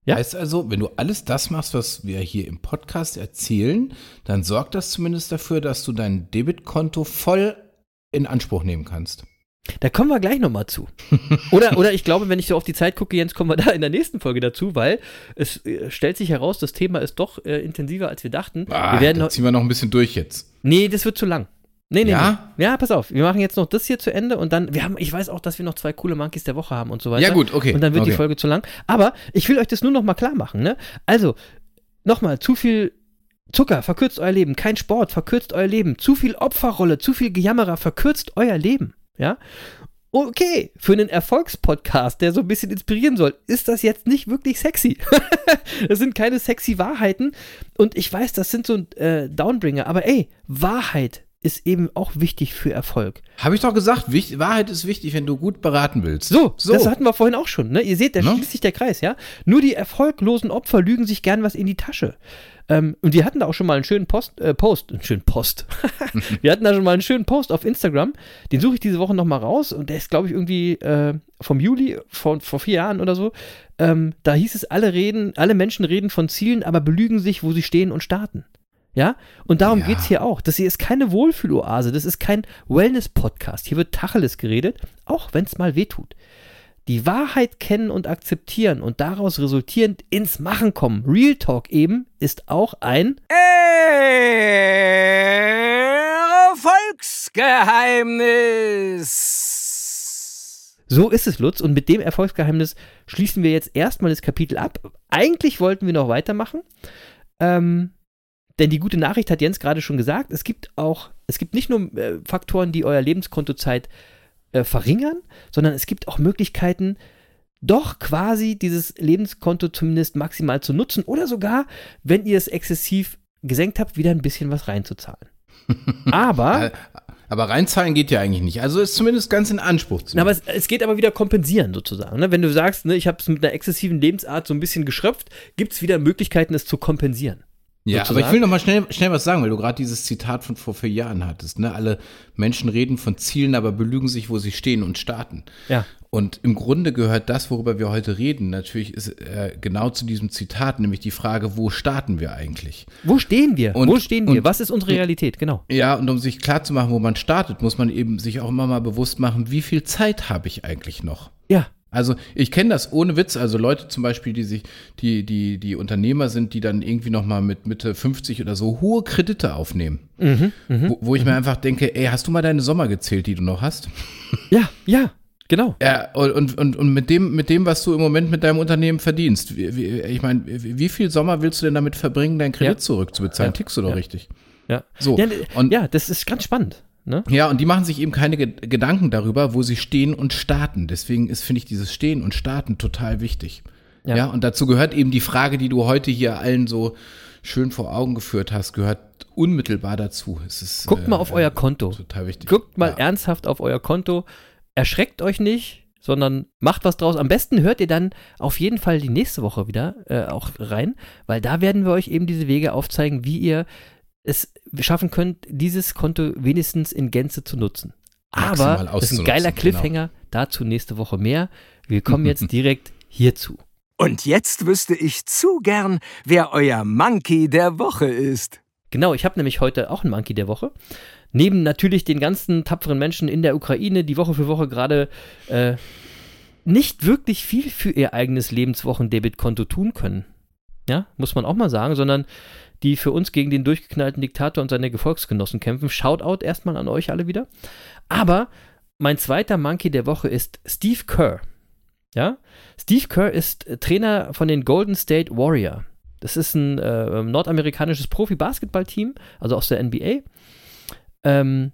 Ja. Heißt also, wenn du alles das machst, was wir hier im Podcast erzählen, dann sorgt das zumindest dafür, dass du dein Debitkonto voll in Anspruch nehmen kannst. Da kommen wir gleich nochmal zu. Oder, oder ich glaube, wenn ich so auf die Zeit gucke, Jens, kommen wir da in der nächsten Folge dazu, weil es äh, stellt sich heraus, das Thema ist doch äh, intensiver, als wir dachten. Ah, wir werden ziehen wir noch ein bisschen durch jetzt. Nee, das wird zu lang. Nee, nee, Ja? nee. Ja, pass auf. Wir machen jetzt noch das hier zu Ende und dann, wir haben, ich weiß auch, dass wir noch zwei coole Monkeys der Woche haben und so weiter. Ja, gut, okay, Und dann wird die okay. Folge zu lang. Aber ich will euch das nur noch mal klar machen, ne? Also, nochmal, zu viel Zucker verkürzt euer Leben. Kein Sport verkürzt euer Leben. Zu viel Opferrolle, zu viel Gejammerer verkürzt euer Leben. Ja? Okay, für einen Erfolgspodcast, der so ein bisschen inspirieren soll, ist das jetzt nicht wirklich sexy. [LAUGHS] das sind keine sexy Wahrheiten. Und ich weiß, das sind so äh, Downbringer. Aber ey, Wahrheit ist eben auch wichtig für Erfolg. Habe ich doch gesagt, wichtig, Wahrheit ist wichtig, wenn du gut beraten willst. So, so. das hatten wir vorhin auch schon. Ne? Ihr seht, da Ne? schließt sich der Kreis, ja. Nur die erfolglosen Opfer lügen sich gern was in die Tasche. Ähm, und wir hatten da auch schon mal einen schönen Post, äh, Post, einen schönen Post. [LAUGHS] [LAUGHS] wir hatten da schon mal einen schönen Post auf Instagram. Den suche ich diese Woche noch mal raus und der ist, glaube ich, irgendwie äh, vom Juli, vor, vor vier Jahren oder so. Ähm, da hieß es, alle reden, alle Menschen reden von Zielen, aber belügen sich, wo sie stehen und starten. Ja? Und darum Ja. geht's hier auch. Das hier ist keine Wohlfühloase, das ist kein Wellness-Podcast. Hier wird Tacheles geredet, auch wenn es mal wehtut. Die Wahrheit kennen und akzeptieren und daraus resultierend ins Machen kommen. Real Talk eben ist auch ein Erfolgsgeheimnis. So ist es, Lutz. Und mit dem Erfolgsgeheimnis schließen wir jetzt erstmal das Kapitel ab. Eigentlich wollten wir noch weitermachen. Ähm, denn die gute Nachricht hat Jens gerade schon gesagt, es gibt auch, es gibt nicht nur äh, Faktoren, die euer Lebenskontozeit äh, verringern, sondern es gibt auch Möglichkeiten, doch quasi dieses Lebenskonto zumindest maximal zu nutzen oder sogar, wenn ihr es exzessiv gesenkt habt, wieder ein bisschen was reinzuzahlen. [LAUGHS] Aber Äh, Aber reinzahlen geht ja eigentlich nicht. Also ist zumindest ganz in Anspruch zu Na, nehmen. aber es, es geht aber wieder kompensieren sozusagen. Ne? Wenn du sagst, ne, ich habe es mit einer exzessiven Lebensart so ein bisschen geschröpft, gibt es wieder Möglichkeiten, es zu kompensieren. Ja, sozusagen. aber ich will noch mal schnell, schnell was sagen, weil du gerade dieses Zitat von vor vier Jahren hattest. Ne? Alle Menschen reden von Zielen, aber belügen sich, wo sie stehen und starten. Ja. Und im Grunde gehört das, worüber wir heute reden, natürlich ist äh, genau zu diesem Zitat, nämlich die Frage, wo starten wir eigentlich? Wo stehen wir? Und- Wo stehen wir? und- Was ist unsere Realität? Genau. Ja, und um sich klar zu machen, wo man startet, muss man eben sich auch immer mal bewusst machen, wie viel Zeit habe ich eigentlich noch? Ja. Also ich kenne das ohne Witz. Also Leute zum Beispiel, die sich, die, die, die Unternehmer sind, die dann irgendwie noch mal mit Mitte 50 oder so hohe Kredite aufnehmen. Mhm, wo, wo ich mir einfach denke, ey, hast du mal deine Sommer gezählt, die du noch hast? Ja, ja, genau. Ja, und, und, und mit dem, mit dem, was du im Moment mit deinem Unternehmen verdienst, wie, wie, ich meine, wie wie viel Sommer willst du denn damit verbringen, deinen Kredit Ja. zurückzubezahlen? Ja. Tickst du doch Ja. richtig. Ja. So, Ja, und- ja, das ist ganz spannend. Ne? Ja, und die machen sich eben keine Ge Gedanken darüber, wo sie stehen und starten. Deswegen ist, finde ich, dieses Stehen und Starten total wichtig. Ja. Ja. und dazu gehört eben die Frage, die du heute hier allen so schön vor Augen geführt hast, gehört unmittelbar dazu. Es ist, Guckt mal äh, auf euer Konto. Total wichtig. Guckt mal ja. ernsthaft auf euer Konto. Erschreckt euch nicht, sondern macht was draus. Am besten hört ihr dann auf jeden Fall die nächste Woche wieder äh, auch rein, weil da werden wir euch eben diese Wege aufzeigen, wie ihr es schaffen könnt, dieses Konto wenigstens in Gänze zu nutzen. Aber das ist ein geiler genau. Cliffhanger. Dazu nächste Woche mehr. Wir kommen [LAUGHS] jetzt direkt hierzu. Und jetzt wüsste ich zu gern, wer euer Monkey der Woche ist. Genau, ich habe nämlich heute auch einen Monkey der Woche. Neben natürlich den ganzen tapferen Menschen in der Ukraine, die Woche für Woche gerade äh, nicht wirklich viel für ihr eigenes Lebenswochen-Debitkonto tun können. Ja, muss man auch mal sagen, sondern die für uns gegen den durchgeknallten Diktator und seine Gefolgsgenossen kämpfen. Shoutout erstmal an euch alle wieder. Aber mein zweiter Monkey der Woche ist Steve Kerr. Ja, Steve Kerr ist äh, Trainer von den Golden State Warrior. Das ist ein äh, nordamerikanisches Profi-Basketball-Team, also aus der NBA, ähm,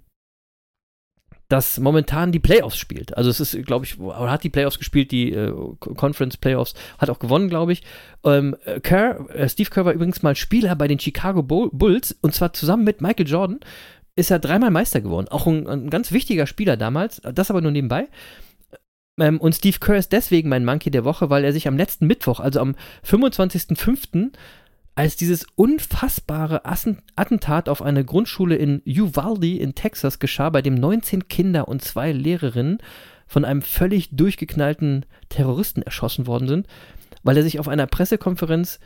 das momentan die Playoffs spielt. Also es ist, glaube ich, oder hat die Playoffs gespielt, die äh, Conference Playoffs, hat auch gewonnen, glaube ich. Ähm, äh, Kerr, äh, Steve Kerr war übrigens mal Spieler bei den Chicago Bull Bulls und zwar zusammen mit Michael Jordan ist er dreimal Meister geworden. Auch ein, ein ganz wichtiger Spieler damals, das aber nur nebenbei. Ähm, und Steve Kerr ist deswegen mein Monkey der Woche, weil er sich am letzten Mittwoch, also am 25.05., als dieses unfassbare Attentat auf eine Grundschule in Uvalde in Texas geschah, bei dem 19 Kinder und zwei Lehrerinnen von einem völlig durchgeknallten Terroristen erschossen worden sind, weil er sich auf einer Pressekonferenz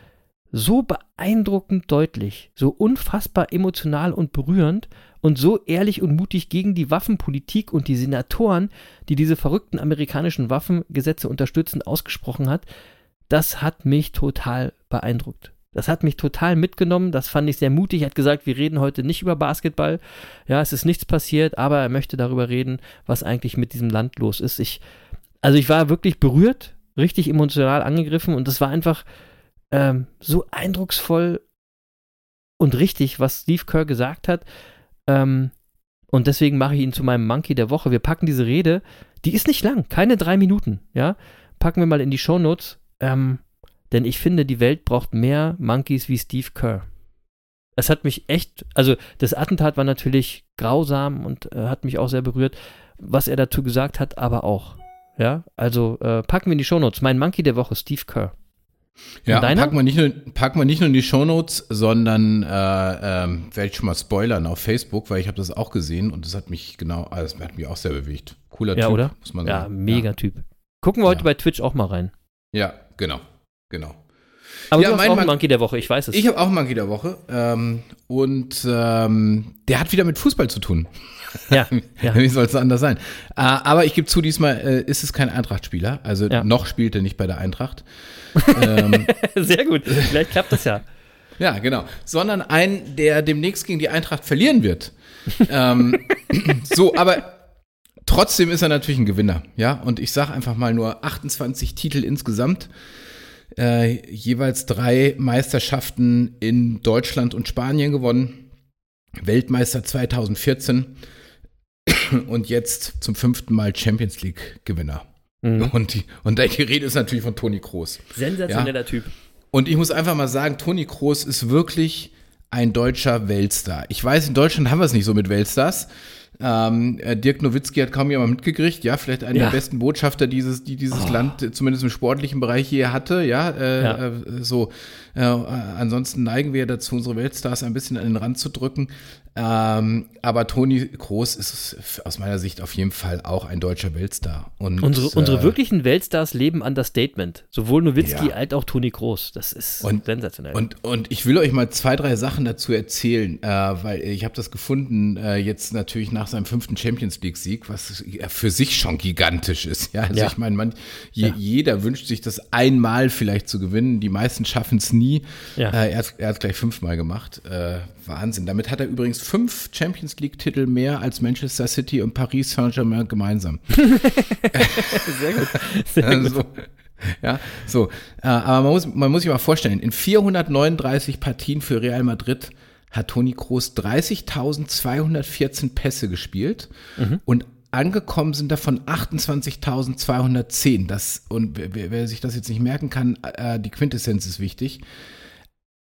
so beeindruckend deutlich, so unfassbar emotional und berührend und so ehrlich und mutig gegen die Waffenpolitik und die Senatoren, die diese verrückten amerikanischen Waffengesetze unterstützen, ausgesprochen hat, das hat mich total beeindruckt. Das hat mich total mitgenommen. Das fand ich sehr mutig. Er hat gesagt, wir reden heute nicht über Basketball. Ja, es ist nichts passiert, aber er möchte darüber reden, was eigentlich mit diesem Land los ist. Ich, also ich war wirklich berührt, richtig emotional angegriffen und das war einfach ähm, so eindrucksvoll und richtig, was Steve Kerr gesagt hat. Ähm, und deswegen mache ich ihn zu meinem Monkey der Woche. Wir packen diese Rede, die ist nicht lang, keine drei Minuten, ja. Packen wir mal in die Shownotes. Ähm, denn ich finde, die Welt braucht mehr Monkeys wie Steve Kerr. Es hat mich echt, also das Attentat war natürlich grausam und äh, hat mich auch sehr berührt, was er dazu gesagt hat, aber auch. Ja, also äh, packen wir in die Shownotes. Mein Monkey der Woche, Steve Kerr. Ja, packen wir, nicht nur, packen wir nicht nur in die Shownotes, sondern äh, ähm, werde ich schon mal spoilern auf Facebook, weil ich habe das auch gesehen und das hat mich genau, also das hat mich auch sehr bewegt. Cooler ja, Typ, oder? muss man Ja, sagen. mega Typ. Gucken wir heute Ja. bei Twitch auch mal rein. Ja, genau, genau. Aber Ja, du hast auch einen Mon- Monkey der Woche, ich weiß es. Ich habe auch einen Monkey der Woche ähm, und ähm, der hat wieder mit Fußball zu tun. ja, [LAUGHS] ja. Wie soll es anders sein? Äh, aber ich gebe zu, diesmal äh, ist es kein Eintracht-Spieler. Also Ja. noch spielt er nicht bei der Eintracht. [LAUGHS] ähm, Sehr gut. Vielleicht klappt das ja. ja, genau. Sondern ein, der demnächst gegen die Eintracht verlieren wird. ähm, so, aber trotzdem ist er natürlich ein Gewinner. Ja, und ich sage einfach mal nur 28 Titel insgesamt. Äh, jeweils drei Meisterschaften in Deutschland und Spanien gewonnen. Weltmeister 2014 [COUGHS] und jetzt zum fünften Mal Champions League Gewinner. Mhm. Und, die, und die Rede ist natürlich von Toni Kroos. Sensationeller Typ. Und ich muss einfach mal sagen, Toni Kroos ist wirklich ein deutscher Weltstar. Ich weiß, in Deutschland haben wir es nicht so mit Weltstars. Ähm, äh, Dirk Nowitzki hat kaum jemand mitgekriegt, ja, vielleicht einer Ja. der besten Botschafter dieses, die dieses Land äh, zumindest im sportlichen Bereich je hatte, ja, äh, Ja. Äh, so. Äh, ansonsten neigen wir dazu, unsere Weltstars ein bisschen an den Rand zu drücken. Ähm, aber Toni Kroos ist aus meiner Sicht auf jeden Fall auch ein deutscher Weltstar. Und, Unsere, äh, unsere wirklichen Weltstars leben Understatement. Sowohl Nowitzki Ja. als auch Toni Kroos. Das ist Und- sensationell. Und, und ich will euch mal zwei, drei Sachen dazu erzählen, äh, weil ich habe das gefunden, äh, jetzt natürlich nach seinem fünften Champions League-Sieg, was für sich schon gigantisch ist. Ja, also Ja. ich meine, je, Ja. jeder wünscht sich das einmal vielleicht zu gewinnen. Die meisten schaffen es nie. Äh, er hat es gleich fünfmal gemacht. Äh, Wahnsinn. Damit hat er übrigens fünf Champions League-Titel mehr als Manchester City und Paris Saint-Germain gemeinsam. [LAUGHS] Sehr gut. Sehr gut. Also, ja, so. Äh, aber man muss, man muss sich mal vorstellen, in 439 Partien für Real Madrid hat Toni Kroos 30.214 Pässe gespielt und angekommen sind davon 28.210. Das, und wer, wer- wer sich das jetzt nicht merken kann, äh, die Quintessenz ist wichtig.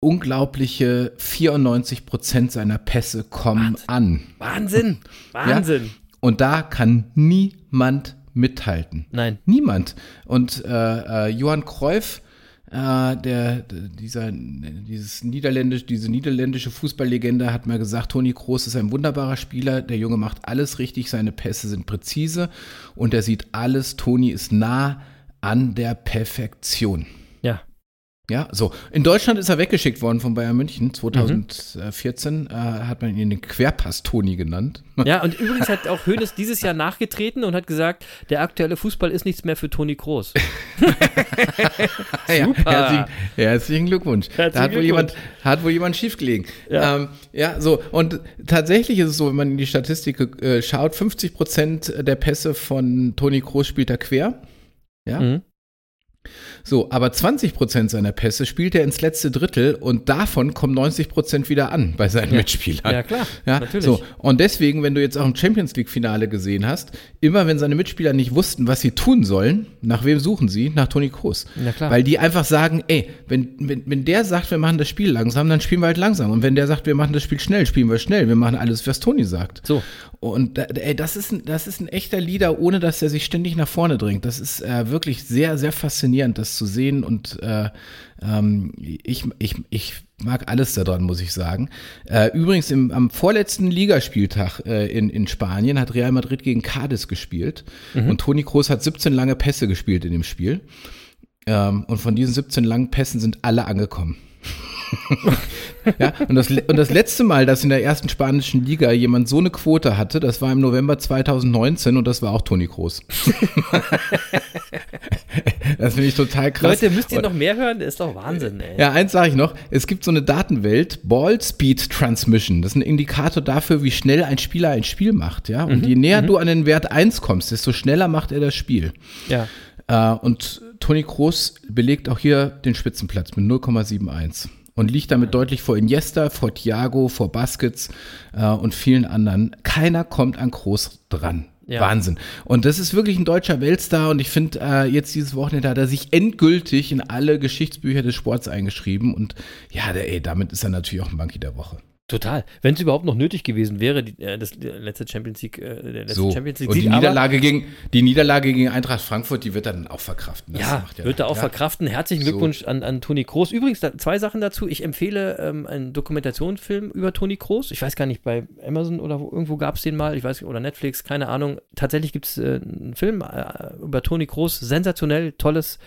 Unglaubliche 94 Prozent seiner Pässe kommen an. Wahnsinn. Wahnsinn. Und da kann niemand mithalten. Nein. Niemand. Und äh, äh, Johann Cruyff, äh, der, dieser, dieses niederländisch, diese niederländische Fußballlegende hat mal gesagt, Toni Kroos ist ein wunderbarer Spieler, der Junge macht alles richtig, seine Pässe sind präzise und er sieht alles, Toni ist nah an der Perfektion. Ja. So. In Deutschland ist er weggeschickt worden von Bayern München. 2014 äh, hat man ihn den Querpass-Toni genannt. [LAUGHS] Ja, und übrigens hat auch Hoeneß dieses Jahr nachgetreten und hat gesagt, der aktuelle Fußball ist nichts mehr für Toni Kroos. [LAUGHS] Ja, Super. herzlichen, herzlichen Glückwunsch. Herzlichen da hat wohl, jemand, hat wohl jemand schiefgelegen. Ja. Ähm, ja, so. Und tatsächlich ist es so, wenn man in die Statistik äh, schaut, 50 Prozent der Pässe von Toni Kroos spielt er quer. Ja. Mhm. So, aber 20 Prozent seiner Pässe spielt er ins letzte Drittel und davon kommen 90 Prozent wieder an bei seinen Mitspielern. Ja, klar, Ja, natürlich. So, und deswegen, wenn du jetzt auch im Champions League-Finale gesehen hast, immer wenn seine Mitspieler nicht wussten, was sie tun sollen, nach wem suchen sie? Nach Toni Kroos. Na klar. Weil die einfach sagen, ey, wenn, wenn, wenn der sagt, wir machen das Spiel langsam, dann spielen wir halt langsam. Und wenn der sagt, wir machen das Spiel schnell, spielen wir schnell. Wir machen alles, was Toni sagt. So. Und ey, das ist, ein, das ist ein echter Leader, ohne dass er sich ständig nach vorne drängt. Das ist äh, wirklich sehr, sehr faszinierend, das zu sehen. Und äh, ähm, ich, ich, ich mag alles daran, muss ich sagen. Äh, übrigens, im, am vorletzten Ligaspieltag äh, in, in Spanien hat Real Madrid gegen Cadiz gespielt. Und Toni Kroos hat 17 lange Pässe gespielt in dem Spiel. Ähm, und von diesen 17 langen Pässen sind alle angekommen. [LAUGHS] ja, und das, und das letzte Mal, dass in der ersten spanischen Liga jemand so eine Quote hatte, das war im November 2019 und das war auch Toni Kroos. [LAUGHS] das finde ich total krass. Leute, müsst ihr noch mehr hören? Das ist doch Wahnsinn, ey. Ja, eins sage ich noch. Es gibt so eine Datenwelt, Ball Speed Transmission. Das ist ein Indikator dafür, wie schnell ein Spieler ein Spiel macht. Ja? Und je näher du an den Wert 1 kommst, desto schneller macht er das Spiel. Ja. Äh, und Toni Kroos belegt auch hier den Spitzenplatz mit 0,71 und liegt damit deutlich vor Iniesta, vor Thiago, vor Baskets äh, und vielen anderen. Keiner kommt an Kroos dran. Ja. Wahnsinn. Und das ist wirklich ein deutscher Weltstar und ich finde, äh, jetzt dieses Wochenende hat er sich endgültig in alle Geschichtsbücher des Sports eingeschrieben und ja, der, ey, damit ist er natürlich auch ein Monkey der Woche. Total. Wenn es überhaupt noch nötig gewesen wäre, die, äh, das der letzte Champions League, äh, der letzte So. Champions League Und die Sieg, Niederlage, gegen, die Niederlage gegen Eintracht Frankfurt, die wird er dann auch verkraften. Das Ja, macht wird er auch ja. verkraften. Herzlichen So. Glückwunsch an, an Toni Kroos. Übrigens, da, zwei Sachen dazu. Ich empfehle ähm, einen Dokumentationsfilm über Toni Kroos. Ich weiß gar nicht, bei Amazon oder wo, irgendwo gab es den mal, ich weiß oder Netflix, keine Ahnung. Tatsächlich gibt es äh, einen Film äh, über Toni Kroos. Sensationell, tolles,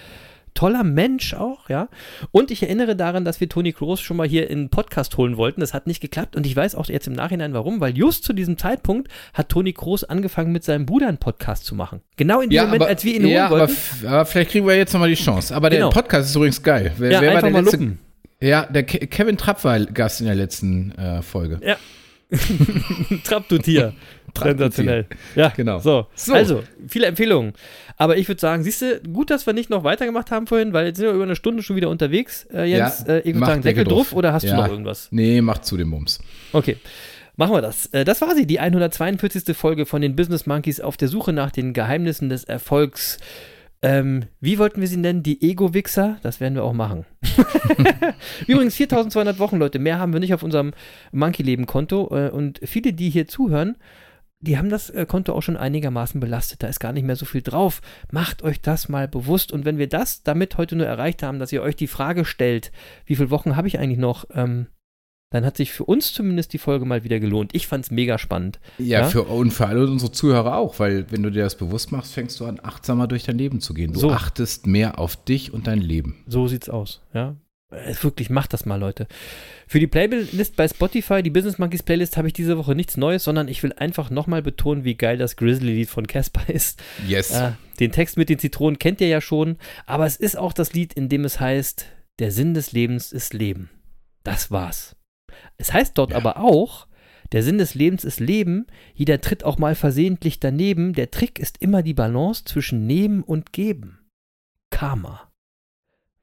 toller Mensch auch, ja. Und ich erinnere daran, dass wir Toni Kroos schon mal hier in einen Podcast holen wollten. Das hat nicht geklappt und ich weiß auch jetzt im Nachhinein warum, weil just zu diesem Zeitpunkt hat Toni Kroos angefangen mit seinem Bruder einen Podcast zu machen. Genau in dem Ja, Moment, aber, als wir ihn holen ja, aber, wollten. f- aber vielleicht kriegen wir jetzt nochmal die Chance. Aber Genau. der Podcast ist übrigens geil. Wer, Ja, wer war einfach der mal letzte? lupen. Ja, der Ke Kevin Trapp war Gast in der letzten äh, Folge. Ja. [LAUGHS] Trapp du Tier. [LAUGHS] Du Sensationell. Ja, Genau. So. So. Also, viele Empfehlungen. Aber ich würde sagen, siehst du, gut, dass wir nicht noch weitergemacht haben vorhin, weil jetzt sind wir über eine Stunde schon wieder unterwegs. Äh, Jens, Ja, äh, ich würde mach sagen, Deckel drauf drauf. oder hast du Ja. noch irgendwas? Nee, macht zu dem Mums. Okay. Machen wir das. Äh, Das war sie, die 142. Folge von den Business Monkeys auf der Suche nach den Geheimnissen des Erfolgs. Ähm, wie wollten wir sie nennen? Die Ego-Wichser? Das werden wir auch machen. [LAUGHS] Übrigens 4200 Wochen, Leute. Mehr haben wir nicht auf unserem Monkey-Leben-Konto. Äh, und viele, die hier zuhören, die haben das äh, Konto auch schon einigermaßen belastet. Da ist gar nicht mehr so viel drauf. Macht euch das mal bewusst. Und wenn wir das damit heute nur erreicht haben, dass ihr euch die Frage stellt, wie viele Wochen habe ich eigentlich noch, ähm, dann hat sich für uns zumindest die Folge mal wieder gelohnt. Ich fand es mega spannend. Ja, Ja? Für, und für alle unsere Zuhörer auch, weil wenn du dir das bewusst machst, fängst du an, achtsamer durch dein Leben zu gehen. Du So. achtest mehr auf dich und dein Leben. So sieht's aus, ja. Wirklich, macht das mal, Leute. Für die Playlist bei Spotify, die Business Monkeys Playlist, habe ich diese Woche nichts Neues, sondern ich will einfach nochmal betonen, wie geil das Grizzly-Lied von Casper [LAUGHS] ist. Yes. Äh, den Text mit den Zitronen kennt ihr ja schon, aber es ist auch das Lied, in dem es heißt, der Sinn des Lebens ist Leben. Das war's. Es heißt dort Ja. aber auch, der Sinn des Lebens ist Leben, jeder tritt auch mal versehentlich daneben, der Trick ist immer die Balance zwischen Nehmen und Geben. Karma.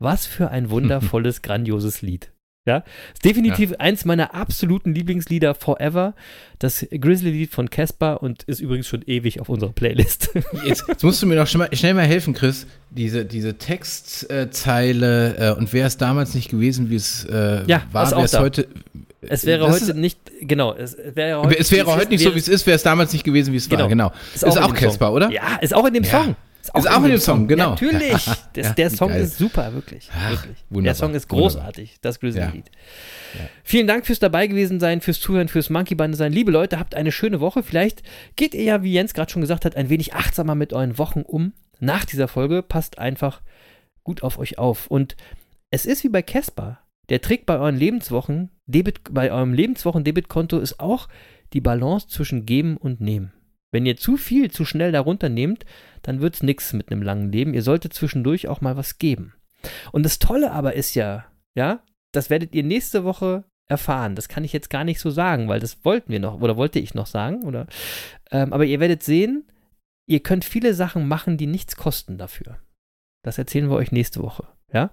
Was für ein [LAUGHS] wundervolles, grandioses Lied. Ja, ist definitiv eins meiner absoluten Lieblingslieder forever. Das Grizzly-Lied von Casper und ist übrigens schon ewig auf unserer Playlist. [LAUGHS] Jetzt, jetzt musst du mir noch schnell mal, schnell mal helfen, Chris. Diese, diese Textzeile äh, und wäre es damals nicht gewesen, wie es äh, Ja, war, ist auch wäre es heute. Es wäre heute ist- nicht, genau, es wäre heute, Es wäre heute nicht so, wie es ist, wäre es damals nicht gewesen, wie es war. Genau. Ist, auch dem Casper, Song. oder? Ja, ist auch in dem Ja. Song. Ist auch in dem Song, genau. Natürlich. Das, Ja, der [LAUGHS] Song geil. ist super, wirklich. Ach, wirklich. Der wunderbar, Song ist wunderbar. großartig, das Grizzly-Lied. Ja. Vielen Dank fürs dabei gewesen sein, fürs Zuhören, fürs Monkey Bande sein. Liebe Leute, habt eine schöne Woche. Vielleicht geht ihr ja, wie Jens gerade schon gesagt hat, ein wenig achtsamer mit euren Wochen um. Nach dieser Folge passt einfach gut auf euch auf. Und es ist wie bei Casper. Der Trick bei euren Lebenswochen, Debit, bei eurem Lebenswochen-Debitkonto ist auch die Balance zwischen Geben und Nehmen. Wenn ihr zu viel zu schnell darunter nehmt, dann wird es nichts mit einem langen Leben. Ihr solltet zwischendurch auch mal was geben. Und das Tolle aber ist ja, ja, das werdet ihr nächste Woche erfahren. Das kann ich jetzt gar nicht so sagen, weil das wollten wir noch oder wollte ich noch sagen. Oder, ähm, aber ihr werdet sehen, ihr könnt viele Sachen machen, die nichts kosten dafür. Das erzählen wir euch nächste Woche. Ja?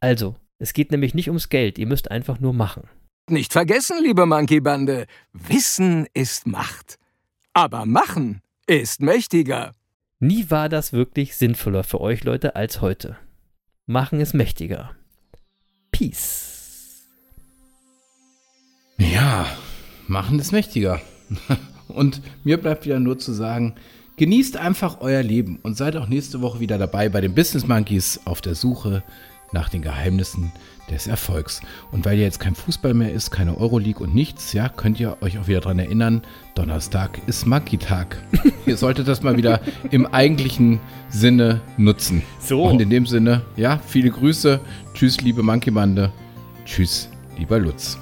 Also, es geht nämlich nicht ums Geld. Ihr müsst einfach nur machen. Nicht vergessen, liebe Monkey-Bande, Wissen ist Macht. Aber Machen ist mächtiger. Nie war das wirklich sinnvoller für euch Leute als heute. Machen ist mächtiger. Peace. Ja, machen ist mächtiger. [LAUGHS] Und mir bleibt wieder nur zu sagen, genießt einfach euer Leben und seid auch nächste Woche wieder dabei bei den Business Monkeys auf der Suche nach den Geheimnissen des Erfolgs. Und weil ja jetzt kein Fußball mehr ist, keine Euroleague und nichts, ja, könnt ihr euch auch wieder daran erinnern, Donnerstag ist Monkey-Tag. [LAUGHS] ihr solltet das mal wieder im eigentlichen Sinne nutzen. So. Und in dem Sinne, ja, viele Grüße. Tschüss, liebe Monkey-Bande. Tschüss, lieber Lutz.